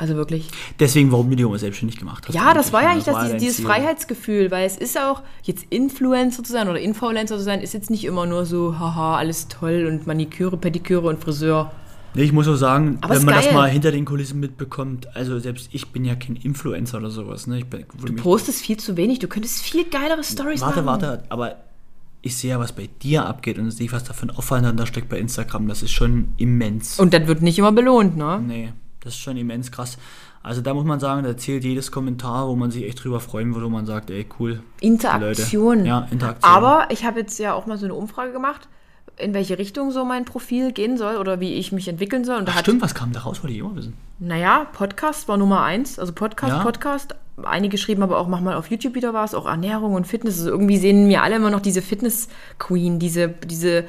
Also wirklich. Deswegen, warum du dich auch mal selbstständig gemacht hast. Ja, das war ja eigentlich das, dieses, dieses. Freiheitsgefühl, weil es ist auch, jetzt Influencer zu sein oder Influencer zu sein, ist jetzt nicht immer nur so, haha, alles toll und Maniküre, Pediküre und Friseur. Nee, ich muss auch sagen, Aber wenn man das geil. mal hinter den Kulissen mitbekommt, also selbst ich bin ja kein Influencer oder sowas. Ne? Ich bin, Du postest viel zu wenig, du könntest viel geilere Stories Warte, machen. warte, aber ich sehe ja, was bei dir abgeht und sehe, was da für ein Aufwand da steckt bei Instagram. Das ist schon immens. Und das wird nicht immer belohnt, ne? nee, das ist schon immens krass. Also da muss man sagen, da zählt jedes Kommentar, wo man sich echt drüber freuen würde, wo man sagt, ey, cool. Interaktion. Leute. Ja, Interaktion. Aber ich habe jetzt ja auch mal so eine Umfrage gemacht, in welche Richtung so mein Profil gehen soll oder wie ich mich entwickeln soll. Und da Ach, stimmt, was kam da raus, wollte ich immer wissen. naja, Podcast war Nummer eins. Also Podcast, Ja. Podcast. Einige schrieben aber auch, mach mal auf YouTube wieder was, auch Ernährung und Fitness. Also irgendwie sehen wir alle immer noch diese Fitness-Queen, diese, diese,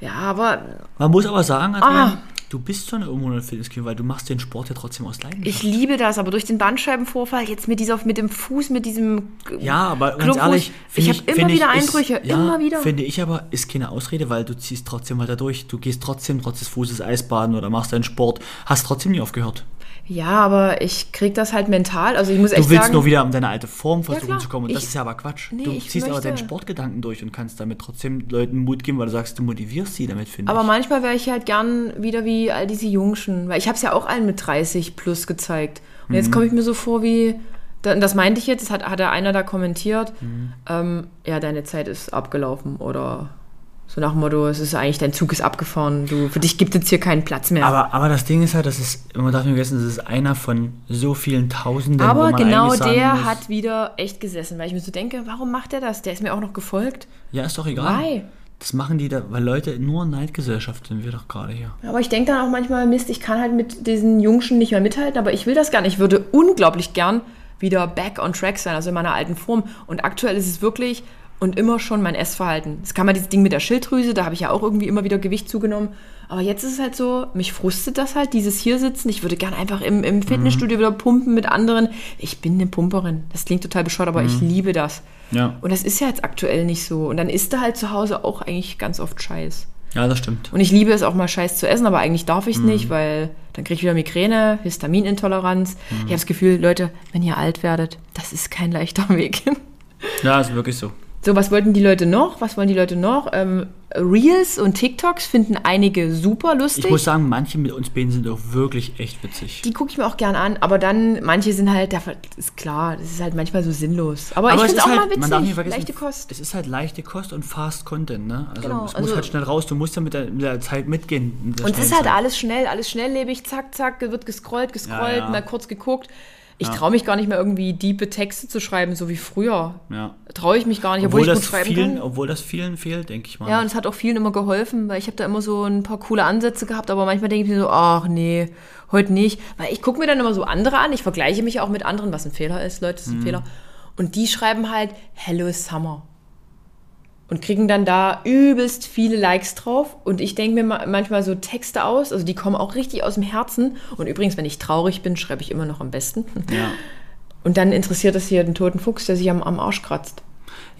ja, aber Man muss aber sagen, Adrian, Ah. Du bist schon irgendwo eine Fitnessqueen, weil du machst den Sport ja trotzdem aus Leidenschaft. ich liebe das. Aber durch den Bandscheibenvorfall, jetzt mit, dieser, mit dem Fuß, mit diesem Ja, aber ganz Clubfuß, ehrlich, ich habe immer wieder ist- Einbrüche, ja, immer wieder. Finde ich aber, ist keine Ausrede, weil du ziehst trotzdem weiter durch. Du gehst trotzdem trotz des Fußes Eisbaden oder machst deinen Sport, hast trotzdem nie aufgehört. Ja, aber ich krieg das halt mental. Also ich muss echt Du willst sagen, nur wieder in deine alte Form versuchen klar. zu kommen und das Ich- ist ja aber Quatsch. Nee, du ziehst aber deinen Sportgedanken durch und kannst damit trotzdem Leuten Mut geben, weil du sagst, du motivierst sie damit, finde Aber ich. manchmal wäre ich halt gern wieder wie all diese Jungschen. Weil ich habe es ja auch allen mit 30 plus gezeigt. Und Mhm. jetzt komme ich mir so vor wie, da- das meinte ich jetzt, das hat, hat einer da kommentiert, Mhm. ähm, ja, deine Zeit ist abgelaufen oder so nach dem Motto, es ist eigentlich, dein Zug ist abgefahren, du, für dich gibt es hier keinen Platz mehr. Aber, aber das Ding ist halt, das ist, man darf nicht vergessen, das ist einer von so vielen Tausenden. Aber genau der muss, hat wieder echt gesessen, weil ich mir so denke, warum macht er das? Der ist mir auch noch gefolgt. Ja, ist doch egal. Why? Das machen die da, weil Leute nur Neidgesellschaft sind wir doch gerade hier. Aber ich denke dann auch manchmal, Mist, ich kann halt mit diesen Jungschen nicht mehr mithalten, aber ich will das gar nicht. Ich würde unglaublich gern wieder back on track sein, also in meiner alten Form. Und aktuell ist es wirklich und immer schon mein Essverhalten. Es kam mal dieses Ding mit der Schilddrüse, da habe ich ja auch irgendwie immer wieder Gewicht zugenommen. Aber jetzt ist es halt so, mich frustet das halt, dieses hier sitzen. Ich würde gern einfach im, im Fitnessstudio wieder pumpen mit anderen. Ich bin eine Pumperin. Das klingt total bescheuert, aber ich liebe das. Ja. Und das ist ja jetzt aktuell nicht so. Und dann isst du halt zu Hause auch eigentlich ganz oft Scheiß. Ja, das stimmt. Und ich liebe es auch mal Scheiß zu essen, aber eigentlich darf ich es nicht, weil dann kriege ich wieder Migräne, Histaminintoleranz. Ich habe das Gefühl, Leute, wenn ihr alt werdet, das ist kein leichter Weg. Ja, ist wirklich so. So, was wollten die Leute noch? Was wollen die Leute noch? Ähm, Reels und TikToks finden einige super lustig. Ich muss sagen, manche mit uns beiden sind auch wirklich echt witzig. die gucke ich mir auch gern an, aber dann, manche sind halt, da ist klar, das ist halt manchmal so sinnlos. Aber, ich es finde es auch halt, mal witzig, man darf nicht vergessen, leichte Kost. Es ist halt leichte Kost und Fast Content, ne? Also Genau, es also- muss halt schnell raus, du musst ja mit der, mit der Zeit mitgehen. mit der Und es ist halt alles schnell, alles schnelllebig, zack, zack, wird gescrollt, gescrollt, Ja, ja. mal kurz geguckt. Ich traue mich gar nicht mehr irgendwie diepe Texte zu schreiben, so wie früher. Ja. Traue ich mich gar nicht, obwohl, Obwohl ich gut das, schreiben vielen, kann. obwohl das vielen fehlt, denke ich mal. Ja, und es hat auch vielen immer geholfen, weil ich habe da immer so ein paar coole Ansätze gehabt, aber manchmal denke ich mir so, ach nee, heute nicht. Weil ich gucke mir dann immer so andere an, ich vergleiche mich auch mit anderen, was ein Fehler ist, Leute, das ist ein Fehler. Und die schreiben halt Hello Summer. Und kriegen dann da übelst viele Likes drauf. Und ich denke mir ma- manchmal so Texte aus, also die kommen auch richtig aus dem Herzen. Und übrigens, wenn ich traurig bin, schreibe ich immer noch am besten. ja. Und dann interessiert das hier den toten Fuchs, der sich am, am Arsch kratzt.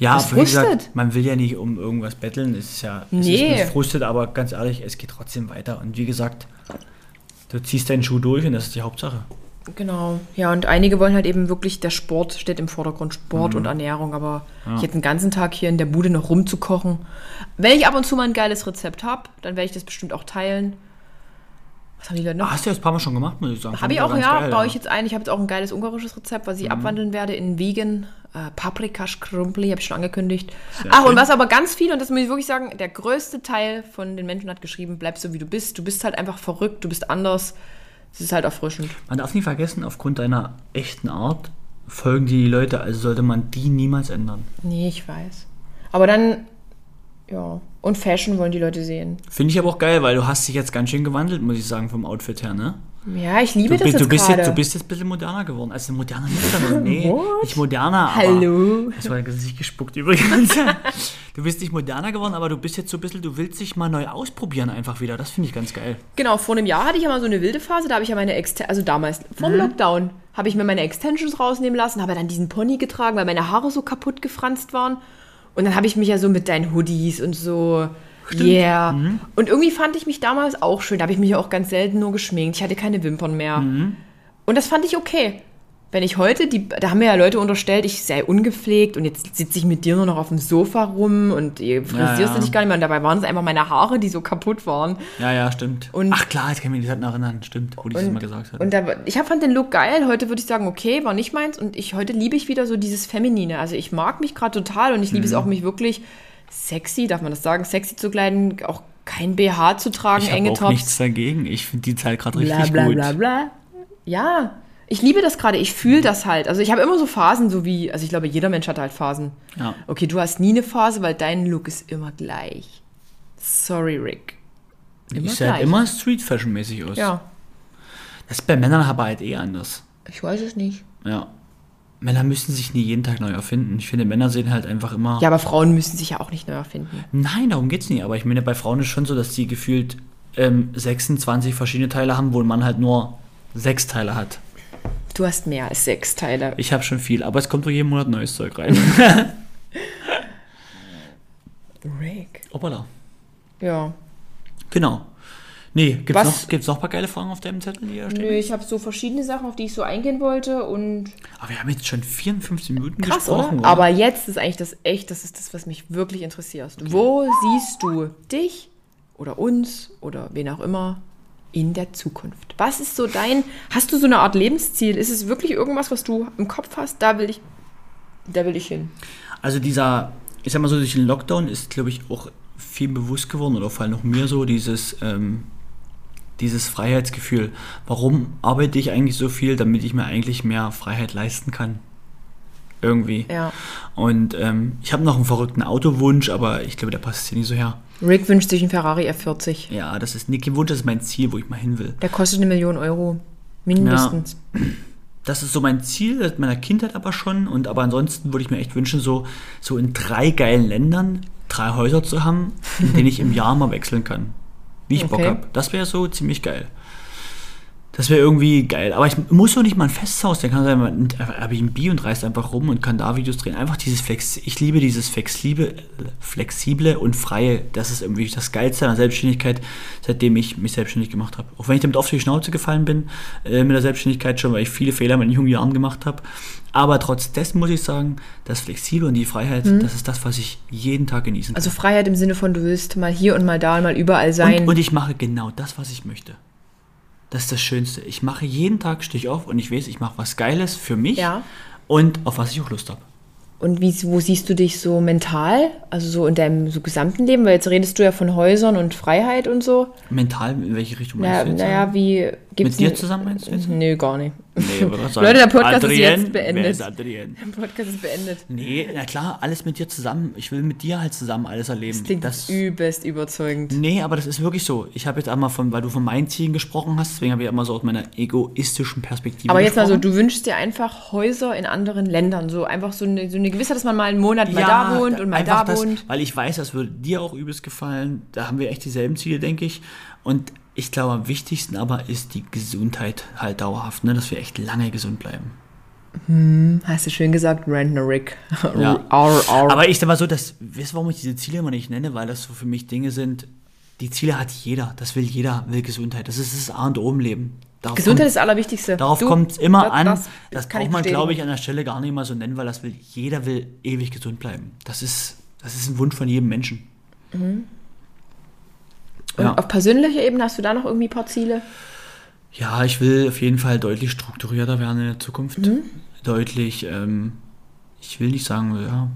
Ja, Das wie gesagt, frustet. man will ja nicht um irgendwas betteln. Es ist ja, es Nee. ist, es frustet, aber ganz ehrlich, es geht trotzdem weiter. Und wie gesagt, du ziehst deinen Schuh durch und das ist die Hauptsache. Genau, ja, und einige wollen halt eben wirklich, der Sport steht im Vordergrund, Sport Mhm. und Ernährung, aber ich hätte den ganzen Tag hier in der Bude noch rumzukochen. Wenn ich ab und zu mal ein geiles Rezept habe, dann werde ich das bestimmt auch teilen. Was haben die Leute noch? Ah, hast du das ein paar Mal schon gemacht, muss ich sagen. Habe ich auch, ja, geil, baue ich jetzt ein. Ich habe jetzt auch ein geiles ungarisches Rezept, was ich abwandeln werde in Vegan. Äh, Paprikaskrumpli, habe ich schon angekündigt. Sehr Ach, und schön. was aber ganz viel, und das muss ich wirklich sagen, der größte Teil von den Menschen hat geschrieben, bleib so wie du bist. Du bist halt einfach verrückt, du bist anders. Es ist halt erfrischend. Man darf nie vergessen, aufgrund deiner echten Art folgen die Leute, also sollte man die niemals ändern. Nee, ich weiß. Aber dann, ja. Und Fashion wollen die Leute sehen. Finde ich aber auch geil, weil du hast dich jetzt ganz schön gewandelt, muss ich sagen, vom Outfit her, ne? Ja, ich liebe Du, das jetzt du, bist jetzt, du bist jetzt ein bisschen moderner geworden. Also moderner nicht, aber nee, What? nicht moderner, aber... Hallo. Das war ins Gesicht gespuckt übrigens. du bist nicht moderner geworden, aber du bist jetzt so ein bisschen, du willst dich mal neu ausprobieren einfach wieder. Das finde ich ganz geil. Genau, vor einem Jahr hatte ich ja mal so eine wilde Phase, da habe ich ja meine Extensions, also damals, vor dem Lockdown, habe ich mir meine Extensions rausnehmen lassen, habe dann diesen Pony getragen, weil meine Haare so kaputt gefranst waren. Und dann habe ich mich ja so mit deinen Hoodies und so, yeah. Und irgendwie fand ich mich damals auch schön, da habe ich mich ja auch ganz selten nur geschminkt, ich hatte keine Wimpern mehr. Und das fand ich okay. Wenn ich heute, die, da haben mir ja Leute unterstellt, ich sei ungepflegt und jetzt sitze ich mit dir nur noch auf dem Sofa rum und frisierst Ja, ja. du dich gar nicht mehr. Und dabei waren es einfach meine Haare, die so kaputt waren. Ja, ja, stimmt. Und- Ach klar, jetzt kann ich mich nicht erinnern. Stimmt, wo die es mal gesagt hat. Und da, ich hab, fand den Look geil. Heute würde ich sagen, okay, war nicht meins. Und ich, heute liebe ich wieder so dieses Feminine. Also ich mag mich gerade total und ich liebe es Mhm. auch, mich wirklich sexy, darf man das sagen, sexy zu kleiden, auch kein BH zu tragen, ich habe enge auch Tops. nichts dagegen. Ich finde die Zeit gerade bla richtig bla gut. bla bla. Ja, ich liebe das gerade. Ich fühle das halt. Also ich habe immer so Phasen, so wie, also ich glaube, jeder Mensch hat halt Phasen. Ja. Okay, du hast nie eine Phase, weil dein Look ist immer gleich. Sorry, Rick. Immer ich sehe halt immer Street Fashion mäßig aus. Ja, Das ist bei Männern aber halt eh anders. ich weiß es nicht. Ja. Männer müssen sich nie jeden Tag neu erfinden. Ich finde, Männer sehen halt einfach immer. Ja, aber Frauen müssen sich ja auch nicht neu erfinden. Nein, darum geht's nicht. Aber ich meine, bei Frauen ist schon so, dass die gefühlt ähm, 26 verschiedene Teile haben, wo ein Mann halt nur sechs Teile hat. Du hast mehr als sechs Teile. Ich habe schon viel, aber es kommt doch jeden Monat neues Zeug rein. Rick. Hoppala. Ja. Genau. Nee, gibt's Was- noch, gibt's noch ein paar geile Fragen auf deinem Zettel, die da stehen? Nö, ich habe so verschiedene Sachen, auf die ich so eingehen wollte und Aber wir haben jetzt schon 54 Minuten krass, oder? gesprochen. Aber jetzt ist eigentlich das echt, das ist das, was mich wirklich interessiert. Wo siehst du dich oder uns oder wen auch immer in der Zukunft? Was ist so dein, hast du so eine Art Lebensziel? Ist es wirklich irgendwas, was du im Kopf hast? Da will ich, da will ich hin. Also dieser, ich sag mal so, durch den Lockdown ist, glaube ich, auch viel bewusst geworden, oder vor allem noch mir so, dieses, ähm, dieses Freiheitsgefühl. Warum arbeite ich eigentlich so viel, damit ich mir eigentlich mehr Freiheit leisten kann? Irgendwie. Ja. Und ähm, ich habe noch einen verrückten Autowunsch, aber ich glaube, der passt hier nicht so her. Rick wünscht sich einen Ferrari F40. Ja, das ist kein Wunsch, das ist mein Ziel, wo ich mal hin will. Der kostet eine Million Euro. Mindestens. Das ist so mein Ziel seit meiner Kindheit aber schon. Und aber ansonsten würde ich mir echt wünschen, so, so in drei geilen Ländern drei Häuser zu haben, in denen ich im Jahr mal wechseln kann. Wie ich Bock Okay. habe. Das wäre so ziemlich geil. Das wäre irgendwie geil. Aber ich muss doch nicht mal ein Festhaus. Der kann sein, man nimmt einfach Airbnb und reist einfach rum und kann da Videos drehen. Einfach dieses Flex. Ich liebe dieses flexible, flexible und freie. Das ist irgendwie das Geilste an der Selbstständigkeit, seitdem ich mich selbstständig gemacht habe. Auch wenn ich damit oft die Schnauze gefallen bin, äh, mit der Selbstständigkeit schon, weil ich viele Fehler in meinen jungen Jahren gemacht habe. Aber trotz dessen muss ich sagen, das Flexible und die Freiheit, das ist das, was ich jeden Tag genießen kann. Also Freiheit im Sinne von, du willst mal hier und mal da und mal überall sein. Und, und ich mache genau das, was ich möchte. Das ist das Schönste. Ich mache jeden Tag, stehe ich auf und ich weiß, ich mache was Geiles für mich Ja. und auf was ich auch Lust habe. Und wie, wo siehst du dich so mental? Also so in deinem so gesamten Leben? Weil jetzt redest du ja von Häusern und Freiheit und so. Mental, in welche Richtung Naja, meinst du jetzt? naja wie gibt's Mit dir zusammen meinst du jetzt? Nö, gar nicht. Nee, Leute, der Podcast ist Adrien, jetzt beendet. Ist? Der Podcast ist beendet. Nee, na klar, alles mit dir zusammen. Ich will mit dir halt zusammen alles erleben. Das klingt das, übelst überzeugend. Nee, aber das ist wirklich so. Ich habe jetzt einmal von, weil du von meinen Zielen gesprochen hast, deswegen habe ich immer so aus meiner egoistischen Perspektive Aber jetzt mal so, du wünschst dir einfach Häuser in anderen Ländern. So einfach so eine, so eine Gewissheit, dass man mal einen Monat mal da wohnt und mal da das, wohnt. Weil ich weiß, das würde dir auch übelst gefallen. Da haben wir echt dieselben Ziele, denke ich. Und ich glaube, am wichtigsten aber ist die Gesundheit halt dauerhaft, ne? dass wir echt lange gesund bleiben. Hast du schön gesagt, Rentner Rick. Ja. Aber ich sag mal so, dass, weißt du, warum ich diese Ziele immer nicht nenne? Weil das so für mich Dinge sind, die Ziele hat jeder. Das will jeder, will Gesundheit. Das ist das A und O im Leben. Darauf Gesundheit kommt- ist das Allerwichtigste. Darauf kommt es immer das- an. das Das, braucht man, glaube ich, an der Stelle gar nicht mal so nennen, weil das will, jeder will ewig gesund bleiben. Das ist, das ist ein Wunsch von jedem Menschen. Und Ja. auf persönlicher Ebene hast du da noch irgendwie ein paar Ziele? Ja, ich will auf jeden Fall deutlich strukturierter werden in der Zukunft. Mhm. Deutlich, ähm, ich will nicht sagen, ja.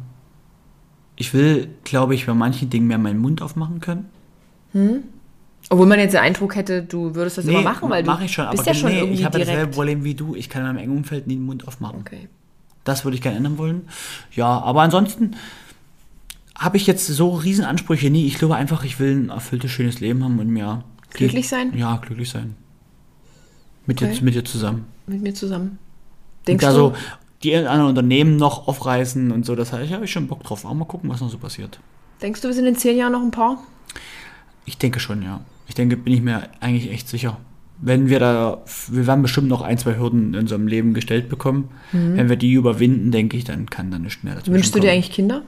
Ich will, glaube ich, bei manchen Dingen mehr meinen Mund aufmachen können. Obwohl man jetzt den Eindruck hätte, du würdest das immer machen, weil du mach ich schon, bist aber ja schon nee, irgendwie ich habe direkt. dasselbe Problem wie du. Ich kann in meinem engen Umfeld nie den Mund aufmachen. Okay. Das würde ich gerne ändern wollen. Ja, aber ansonsten habe ich jetzt so riesen Ansprüche nie. Ich glaube einfach, ich will ein erfülltes, schönes Leben haben und mir... Glücklich sein? Ja, glücklich sein. Mit, Okay. dir, mit dir zusammen. Mit mir zusammen. Und Denkst da du? so die anderen Unternehmen noch aufreißen und so, das habe ich, hab ich schon Bock drauf. Auch mal gucken, was noch so passiert. Denkst du, wir sind in zehn Jahren noch ein Paar? Ich denke schon, ja. Ich denke, bin ich mir eigentlich echt sicher. Wenn wir da, wir werden bestimmt noch ein, zwei Hürden in unserem Leben gestellt bekommen. Wenn wir die überwinden, denke ich, dann kann da nichts mehr dazu Mhm. Wünschst du dir eigentlich Kinder?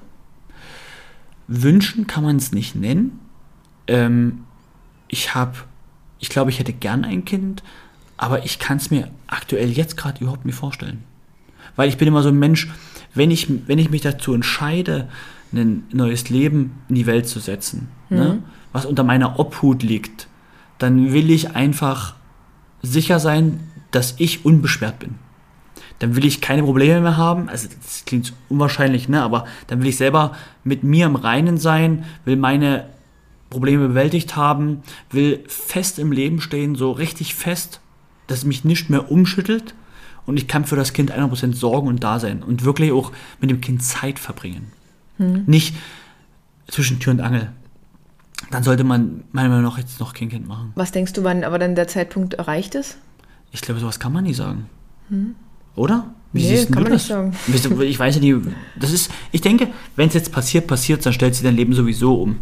Wünschen kann man es nicht nennen. Ähm, ich habe, ich glaube, ich hätte gern ein Kind, aber ich kann es mir aktuell jetzt gerade überhaupt nicht vorstellen. Weil ich bin immer so ein Mensch, wenn ich, wenn ich mich dazu entscheide, ein neues Leben in die Welt zu setzen, ne, was unter meiner Obhut liegt, dann will ich einfach sicher sein, dass ich unbeschwert bin. Dann will ich keine Probleme mehr haben. Also das klingt unwahrscheinlich, ne? Aber dann will ich selber mit mir im Reinen sein, will meine Probleme bewältigt haben, will fest im Leben stehen, so richtig fest, dass mich nicht mehr umschüttelt und ich kann für das Kind 100% sorgen und da sein und wirklich auch mit dem Kind Zeit verbringen. Nicht zwischen Tür und Angel. Dann sollte man meiner Meinung nach jetzt noch kein Kind machen. Was denkst du, wann aber dann der Zeitpunkt erreicht ist? Ich glaube, sowas kann man nie sagen. Oder? Wie Nee, kann du man das? nicht sagen. Ich weiß ja nie, das ist, ich denke, wenn es jetzt passiert, passiert, dann stellt sich dein Leben sowieso um.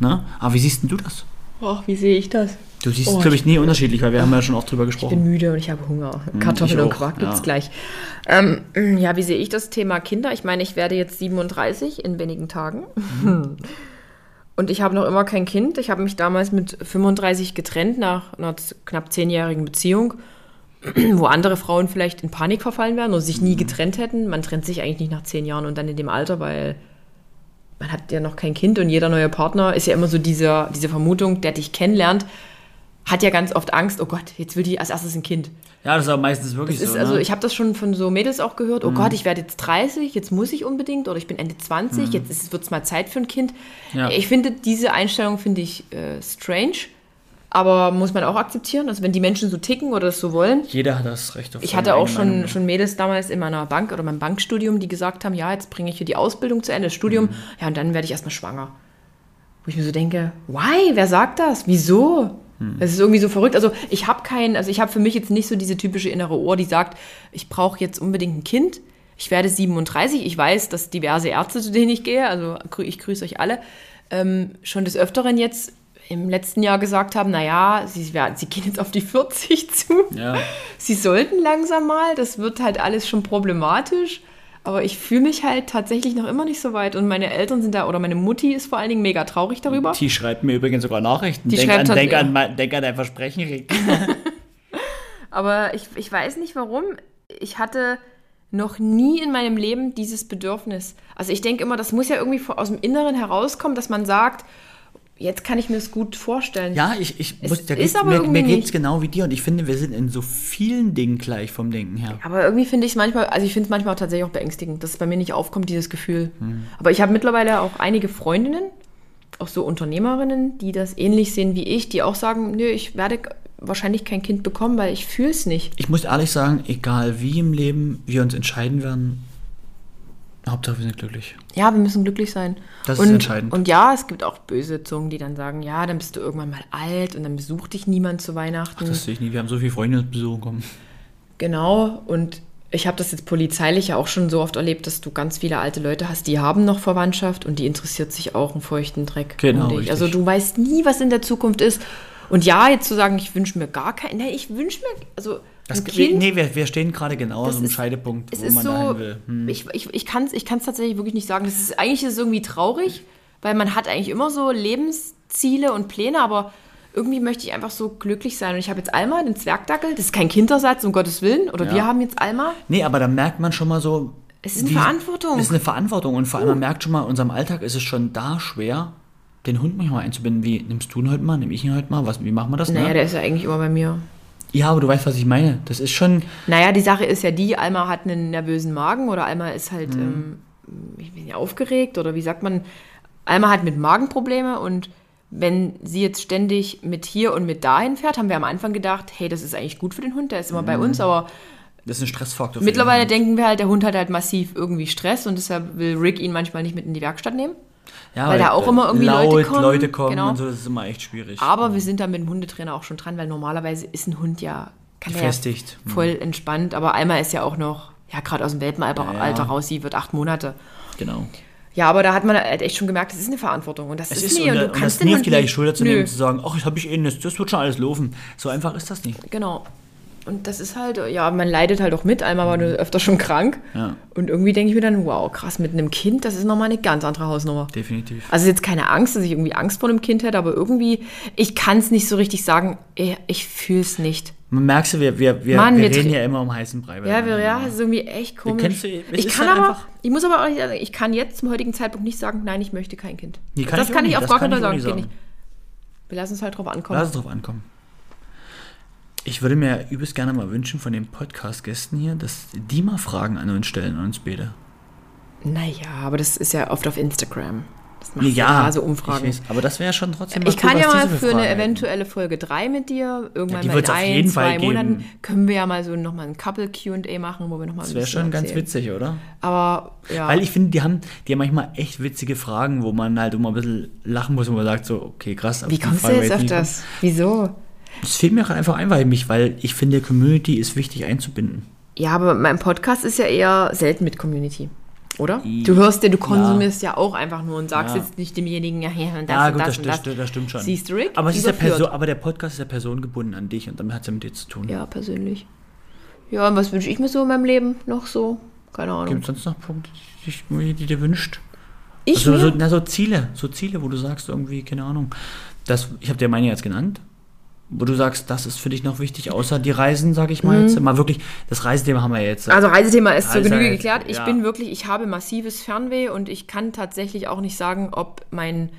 Ne? Aber wie siehst denn du das? Ach, wie sehe ich das? Du siehst Oh, es, glaube ich, nie unterschiedlich, weil wir haben ja schon auch drüber Ich bin gesprochen. müde und ich habe Hunger. Kartoffeln ich und Quark gibt's ja. gleich. Ähm, ja, wie sehe ich das Thema Kinder? Ich meine, ich werde jetzt 37 in wenigen Tagen. Und ich habe noch immer kein Kind. Ich habe mich damals mit 35 getrennt nach einer knapp zehnjährigen Beziehung, wo andere Frauen vielleicht in Panik verfallen wären oder sich nie getrennt hätten. Man trennt sich eigentlich nicht nach zehn Jahren und dann in dem Alter, weil man hat ja noch kein Kind und jeder neue Partner ist ja immer so dieser, diese Vermutung, der dich kennenlernt, hat ja ganz oft Angst, oh Gott, jetzt will die als erstes ein Kind. Ja, das ist aber meistens wirklich Das ist, so. also ne? ich habe das schon von so Mädels auch gehört, oh Gott, ich werde jetzt 30, jetzt muss ich unbedingt oder ich bin Ende 20, jetzt wird es mal Zeit für ein Kind. Ja. Ich finde, diese Einstellung finde ich äh, strange, aber muss man auch akzeptieren, also wenn die Menschen so ticken oder das so wollen. Jeder hat das Recht auf Ich hatte auch Meinung, schon, schon Mädels damals in meiner Bank oder meinem Bankstudium, die gesagt haben, ja, jetzt bringe ich hier die Ausbildung zu Ende, das Studium, Mhm. ja, und dann werde ich erstmal schwanger. Wo ich mir so denke, why? Wer sagt das? Wieso? Hm. Das ist irgendwie so verrückt. Also ich habe keinen, also ich habe für mich jetzt nicht so diese typische innere Ohr, die sagt, ich brauche jetzt unbedingt ein Kind. Ich werde 37. Ich weiß, dass diverse Ärzte, zu denen ich gehe, also ich grüße euch alle, ähm, schon des Öfteren jetzt im letzten Jahr gesagt haben, naja, sie, werden- sie gehen jetzt auf die 40 zu. Ja. Sie sollten langsam mal, das wird halt alles schon problematisch. Aber ich fühle mich halt tatsächlich noch immer nicht so weit. Und meine Eltern sind da, oder meine Mutti ist vor allen Dingen mega traurig darüber. Die schreibt mir übrigens sogar Nachrichten. Die denk, schreibt an, denk, ja. an, mein- denk an dein Versprechen, Rick. Aber ich, ich weiß nicht warum. Ich hatte noch nie in meinem Leben dieses Bedürfnis. Also ich denke immer, das muss ja irgendwie aus dem Inneren herauskommen, dass man sagt, jetzt kann ich mir das gut vorstellen. Ja, ich, ich Es muss, da ist aber mir, mir geht's nicht. genau wie dir und ich finde, wir sind in so vielen Dingen gleich vom Denken her. Aber irgendwie finde ich es manchmal, also ich finde es manchmal auch tatsächlich auch beängstigend, dass es bei mir nicht aufkommt, dieses Gefühl. Hm. Aber ich habe mittlerweile auch einige Freundinnen, auch so Unternehmerinnen, die das ähnlich sehen wie ich, die auch sagen, nö, ich werde wahrscheinlich kein Kind bekommen, weil ich fühle es nicht. Ich muss ehrlich sagen, egal wie im Leben wir uns entscheiden werden, Hauptsache wir sind glücklich. Ja, wir müssen glücklich sein. Das ist und, entscheidend. Und ja, es gibt auch böse Zungen, die dann sagen, ja, dann bist du irgendwann mal alt und dann besucht dich niemand zu Weihnachten. Das sehe ich nie. Wir haben so viele Freunde, die besuchen kommen. Genau, und ich habe das jetzt polizeilich ja auch schon so oft erlebt, dass du ganz viele alte Leute hast, die haben noch Verwandtschaft und die interessiert sich auch einen feuchten Dreck Genau, um dich. richtig. Also du weißt nie, was in der Zukunft ist. Und ja, jetzt zu sagen, ich wünsche mir gar kein, nee, ich wünsche mir, also Das, ein Kind, nee, wir, wir stehen gerade genau an so einem Scheidepunkt, wo man so, dahin will. Hm. ich, ich, ich kann es ich kann's tatsächlich wirklich nicht sagen. Das ist, eigentlich ist es irgendwie traurig, weil man hat eigentlich immer so Lebensziele und Pläne, aber irgendwie möchte ich einfach so glücklich sein. Und ich habe jetzt Alma, den Zwergdackel, das ist kein Kindersatz, um Gottes Willen, oder Ja. wir haben jetzt Alma. Nee, aber da merkt man schon mal so. Es ist eine Verantwortung. Es ist eine Verantwortung und vor allem man merkt schon mal, in unserem Alltag ist es schon da schwer, den Hund manchmal einzubinden. Wie nimmst du ihn heute mal, nimm ich ihn heute mal? Was, wie machen wir das? Naja, ne? der ist ja eigentlich immer bei mir. Ja, aber du weißt, was ich meine. Das ist schon. Naja, die Sache ist ja die, Alma hat einen nervösen Magen oder Alma ist halt Mhm. ähm, ich bin ja aufgeregt oder wie sagt man, Alma hat mit Magenprobleme und wenn sie jetzt ständig mit hier und mit dahin fährt, haben wir am Anfang gedacht, hey, das ist eigentlich gut für den Hund, der ist immer Mhm. bei uns, aber Das ist ein Stressfaktor. mittlerweile denken wir halt, der Hund hat halt massiv irgendwie Stress und deshalb will Rick ihn manchmal nicht mit in die Werkstatt nehmen. Ja, weil da auch immer irgendwie laut, Leute kommen. Leute kommen Genau. und so, das ist immer echt schwierig. Aber wir sind da mit dem Hundetrainer auch schon dran, weil normalerweise ist ein Hund ja, Gefestigt. ja voll entspannt, aber Alma ist ja auch noch, ja, gerade aus dem Welpenalter Ja, ja. Raus, sie wird acht Monate. Genau. Ja, aber da hat man halt echt schon gemerkt, das ist eine Verantwortung. Und das Es ist, nie. und, Und, du und kannst das nie auf die leichte Schulter zu nehmen, zu sagen, ach, das habe ich eh nicht, das wird schon alles laufen. So einfach ist das nicht. Genau. Und das ist halt, ja, man leidet halt auch mit. Einmal war nur öfter schon krank. Ja. Und irgendwie denke ich mir dann, wow, krass, mit einem Kind, das ist nochmal eine ganz andere Hausnummer. Definitiv. Also jetzt keine Angst, dass ich irgendwie Angst vor einem Kind hätte, aber irgendwie, ich kann es nicht so richtig sagen, ich, ich fühle es nicht. Man merkst du, wir, wir, wir, Mann, wir wir reden ja immer um heißen Brei. Ja, wir, ja, das ist irgendwie echt komisch. du- ich kann halt aber, ich muss aber auch nicht sagen, ich kann jetzt zum heutigen Zeitpunkt nicht sagen, nein, ich möchte kein Kind. Nee, kann das ich auch kann ich auf gar keinen ich Fall auch sagen. nicht Geht sagen. nicht. Wir lassen es halt drauf ankommen. Lass es drauf ankommen. Ich würde mir übelst gerne mal wünschen von den Podcast-Gästen hier, dass die mal Fragen an uns stellen, an uns beide. Naja, aber das ist ja oft auf Instagram. Das macht Ja, ja so Umfragen. Weiß, aber das wäre schon trotzdem Ich kann ja mal für eine Fragen hätten. eventuelle Folge 3 mit dir, irgendwann Ja, mal in ein, jeden zwei Fall Monaten, geben. können wir ja mal so nochmal ein Couple-Q&A machen, wo wir nochmal Das wäre schon ganz witzig, oder? Aber ja, Weil ich finde, die haben, die haben manchmal echt witzige Fragen, wo man halt immer ein bisschen lachen muss und man sagt so, okay, krass. wie kommst du jetzt auf das? Wieso? Das fehlt mir einfach ein, weil mich, weil ich finde, Community ist wichtig einzubinden. Ja, aber mein Podcast ist ja eher selten mit Community. Oder? Du hörst ja, du konsumierst ja, auch einfach nur und sagst Ja. jetzt nicht demjenigen, ja, hier und das ja, und gut, das, das, und das, das. das, stimmt schon. Siehst du, Rick? Aber, es ist ja Überführt. Perso aber der Podcast ist ja personengebunden an dich und damit hat es ja mit dir zu tun. Ja, persönlich. Ja, und was wünsche ich mir so in meinem Leben noch so? Keine Ahnung. Gibt es sonst noch Punkte, die, die, dir wünscht? ich Also, mir? so, na, so Ziele, so Ziele, wo du sagst irgendwie, keine Ahnung. Das, ich habe dir meine jetzt genannt, wo du sagst, das ist für dich noch wichtig, außer die Reisen, sage ich mal jetzt. Mal wirklich, das Reisethema haben wir jetzt. Mhm. Also Reisethema ist zur Genüge geklärt. Ich ja. bin wirklich, ich habe massives Fernweh und ich kann tatsächlich auch nicht sagen, ob mein,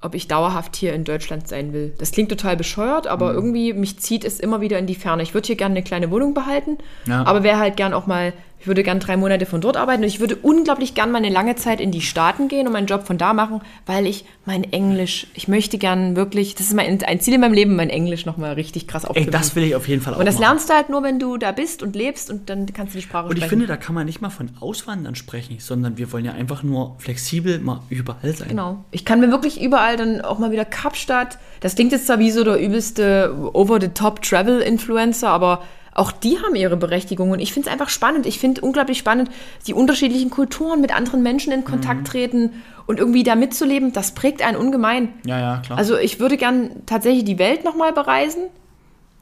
ob ich dauerhaft hier in Deutschland sein will. Das klingt total bescheuert, aber Mhm. irgendwie mich zieht es immer wieder in die Ferne. Ich würde hier gerne eine kleine Wohnung behalten, Ja. aber wäre halt gern auch mal, ich würde gern drei Monate von dort arbeiten und ich würde unglaublich gern mal eine lange Zeit in die Staaten gehen und meinen Job von da machen, weil ich mein Englisch, ich möchte gern wirklich, das ist mein, ein Ziel in meinem Leben, mein Englisch nochmal richtig krass Ey, aufzubauen. das will ich auf jeden Fall auch und das machen. lernst du halt nur, wenn du da bist und lebst und dann kannst du die Sprache Und ich sprechen. finde, da kann man nicht mal von Auswandern sprechen, sondern wir wollen ja einfach nur flexibel mal überall sein. Genau. Ich kann mir wirklich überall dann auch mal wieder Kapstadt. Das klingt jetzt zwar wie so der übelste Over-the-Top-Travel-Influencer, aber auch die haben ihre Berechtigung. Und ich finde es einfach spannend. Ich finde unglaublich spannend, die unterschiedlichen Kulturen mit anderen Menschen in Kontakt Mhm. treten und irgendwie da mitzuleben. Das prägt einen ungemein. Ja, ja, klar. Also ich würde gern tatsächlich die Welt nochmal bereisen,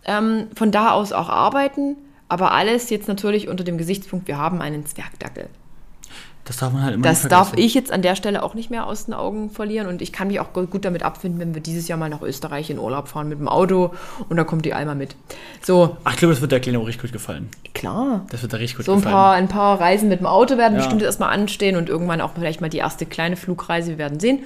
ähm, von da aus auch arbeiten, aber alles jetzt natürlich unter dem Gesichtspunkt, wir haben einen Zwergdackel. Das darf man halt immer Das darf ich jetzt an der Stelle auch nicht mehr aus den Augen verlieren. Und ich kann mich auch gut damit abfinden, wenn wir dieses Jahr mal nach Österreich in Urlaub fahren mit dem Auto und da kommt die Alma mit. So, Ach, ich glaube, das wird der Kleine auch richtig gut gefallen. klar. Das wird der richtig gut So ein gefallen. paar, ein paar Reisen mit dem Auto werden Ja. bestimmt erstmal anstehen und irgendwann auch vielleicht mal die erste kleine Flugreise. Wir werden sehen.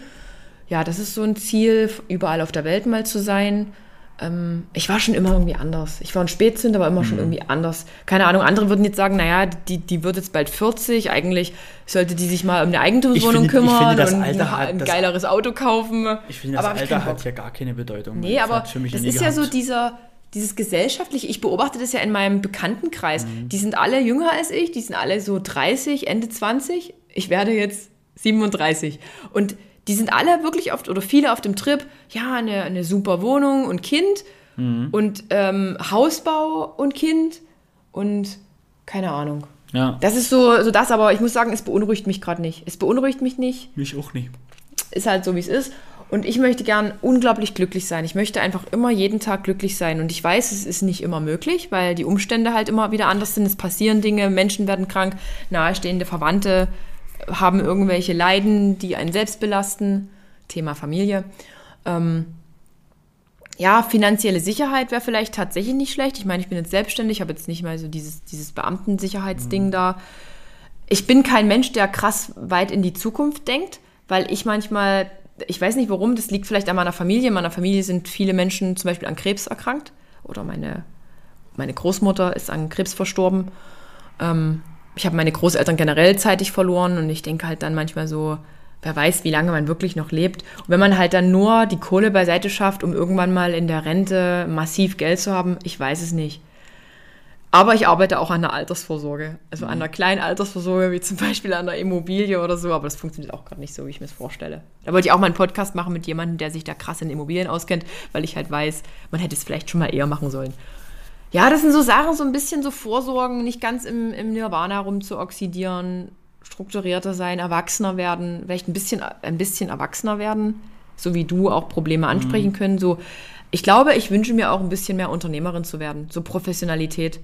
Ja, das ist so ein Ziel, überall auf der Welt mal zu sein. Ähm, ich war schon immer irgendwie anders. Ich war ein Spätzünder, aber immer Mhm. schon irgendwie anders. Keine Ahnung, andere würden jetzt sagen, naja, die, die wird jetzt bald 40. Eigentlich sollte die sich mal um eine Eigentumswohnung Ich finde- ich kümmern finde, das und Alter hat ein das- geileres Auto kaufen. Ich finde, das aber Alter hat ja gar keine Bedeutung. Nee, Das aber das ist ja so gehabt. dieser, dieses gesellschaftliche, ich beobachte das ja in meinem Bekanntenkreis. Mhm. Die sind alle jünger als ich, die sind alle so 30, Ende 20. Ich werde jetzt 37. Und die sind alle wirklich oft, oder viele auf dem Trip, ja, eine, eine super Wohnung und Kind Mhm. und ähm, Hausbau und Kind und keine Ahnung. Ja, Das ist so, so das, aber ich muss sagen, es beunruhigt mich gerade nicht. Es beunruhigt mich nicht mich auch nicht. ist halt so, wie es ist. Und ich möchte gern unglaublich glücklich sein. Ich möchte einfach immer jeden Tag glücklich sein. Und ich weiß, es ist nicht immer möglich, weil die Umstände halt immer wieder anders sind. Es passieren Dinge, Menschen werden krank, nahestehende Verwandte haben irgendwelche Leiden, die einen selbst belasten. Thema Familie. Ähm, ja, finanzielle Sicherheit wäre vielleicht tatsächlich nicht schlecht. Ich meine, ich bin jetzt selbstständig, habe jetzt nicht mal so dieses, dieses Beamtensicherheitsding da. Ich bin kein Mensch, der krass weit in die Zukunft denkt, weil ich manchmal, ich weiß nicht warum, das liegt vielleicht an meiner Familie. In meiner Familie sind viele Menschen zum Beispiel an Krebs erkrankt oder meine, meine Großmutter ist an Krebs verstorben. Ähm, ich habe meine Großeltern generell zeitig verloren und ich denke halt dann manchmal so, wer weiß, wie lange man wirklich noch lebt. Und wenn man halt dann nur die Kohle beiseite schafft, um irgendwann mal in der Rente massiv Geld zu haben, ich weiß es nicht. Aber ich arbeite auch an der Altersvorsorge. Also an der kleinen Altersvorsorge, wie zum Beispiel an der Immobilie oder so. Aber das funktioniert auch gerade nicht so, wie ich mir es vorstelle. Da wollte ich auch mal einen Podcast machen mit jemandem, der sich da krass in Immobilien auskennt, weil ich halt weiß, man hätte es vielleicht schon mal eher machen sollen. Ja, das sind so Sachen, so ein bisschen so Vorsorgen, nicht ganz im, im Nirvana rumzuoxidieren. strukturierter sein, erwachsener werden, vielleicht ein bisschen, ein bisschen erwachsener werden, so wie du auch Probleme ansprechen können. So, ich glaube, ich wünsche mir auch ein bisschen mehr Unternehmerin zu werden, so Professionalität.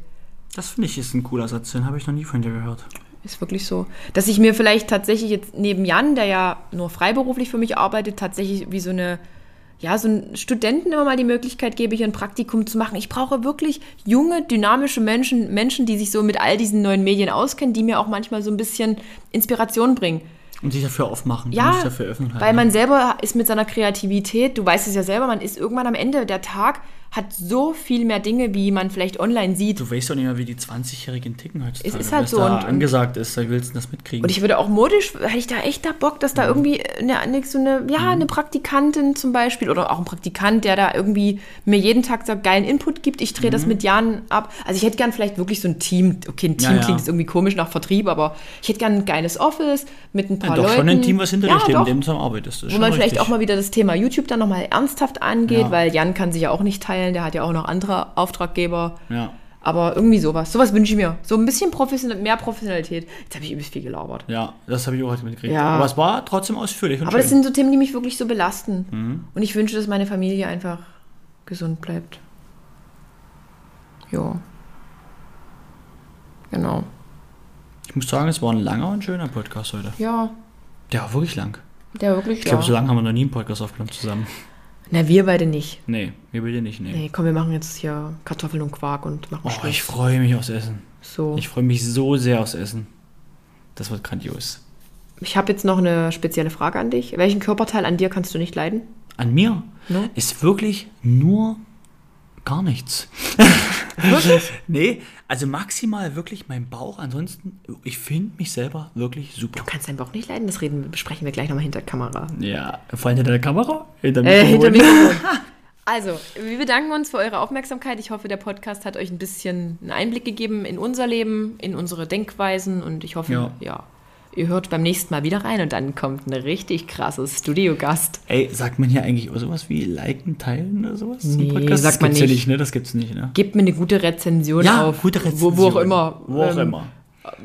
Das finde ich ist ein cooler Satz, den habe ich noch nie von dir gehört. Ist wirklich so. Dass ich mir vielleicht tatsächlich jetzt neben Jan, der ja nur freiberuflich für mich arbeitet, tatsächlich wie so eine, ja, so einen Studenten immer mal die Möglichkeit gebe, hier ein Praktikum zu machen. Ich brauche wirklich junge, dynamische Menschen, Menschen, die sich so mit all diesen neuen Medien auskennen, die mir auch manchmal so ein bisschen Inspiration bringen. Und sich dafür aufmachen, Ja, sich dafür öffnen. halt, weil ne? man selber ist mit seiner Kreativität, du weißt es ja selber, man ist irgendwann am Ende der Tag, hat so viel mehr Dinge, wie man vielleicht online sieht. Du weißt doch nicht mehr, wie die 20-Jährigen ticken heutzutage. Es ist halt so Da und- angesagt ist, da willst du das mitkriegen. Und ich würde auch modisch, hätte ich da echt da Bock, dass da irgendwie eine, so eine, ja, eine Praktikantin zum Beispiel oder auch ein Praktikant, der da irgendwie mir jeden Tag so geilen Input gibt. Ich drehe das mit Jahren ab. Also ich hätte gern vielleicht wirklich so ein Team. Okay, ein Team Ja, ja. klingt irgendwie komisch nach Vertrieb, aber ich hätte gern ein geiles Office mit ein paar ja, doch Leuten. schon ein Team, was hinter ja, dir steht, mit dem du arbeitest. Wo man vielleicht richtig. auch mal wieder das Thema YouTube dann nochmal ernsthaft angeht, weil Jan kann sich ja auch nicht teilen, der hat ja auch noch andere Auftraggeber. Ja, Aber irgendwie sowas. Sowas wünsche ich mir. So ein bisschen professionell, mehr Professionalität. Jetzt habe ich übelst viel gelabert. ja, das habe ich auch heute mitgekriegt. Ja. Aber es war trotzdem ausführlich und Aber das schön. sind so Themen, die mich wirklich so belasten. Und ich wünsche, dass meine Familie einfach gesund bleibt. Ja. Genau. Ich muss sagen, es war ein langer und schöner Podcast heute. Ja, Der war wirklich lang. der wirklich Ich glaube, so lange haben wir noch nie einen Podcast aufgenommen zusammen. Na, wir beide nicht. Nee, wir dir nicht, nee. Nee, komm, wir machen jetzt hier Kartoffeln und Quark und machen Oh, Schluss. ich freue mich aufs Essen. so. Ich freue mich so sehr aufs Essen. Das wird grandios. Ich habe jetzt noch eine spezielle Frage an dich. Welchen Körperteil an dir kannst du nicht leiden? An mir Ne? ist wirklich nur gar nichts. Wirklich? Nee, also maximal wirklich mein Bauch. Ansonsten, ich finde mich selber wirklich super. Du kannst deinen Bauch nicht leiden. Das reden, besprechen wir gleich nochmal hinter Kamera. Ja, vor allem hinter der Kamera? Hinter Äh, hinter? Mikrofon. Also, wir bedanken uns für eure Aufmerksamkeit. Ich hoffe, der Podcast hat euch ein bisschen einen Einblick gegeben in unser Leben, in unsere Denkweisen und ich hoffe, ja, Ja. Ihr hört beim nächsten Mal wieder rein und dann kommt ein richtig krasses Studiogast. Ey, sagt man hier eigentlich auch sowas wie liken, teilen oder sowas? Nee, Podcast? sagt das man gibt's ja nicht. nicht, ne? Das gibt's nicht, ne? Gebt mir eine gute Rezension Ja, auf. gute Wo, wo auch Rezension. immer. Wo auch Ähm, immer.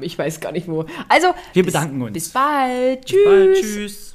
Ich weiß gar nicht wo. Also, Wir bis- bedanken uns. Bis bald. Bis bald. Tschüss. Tschüss.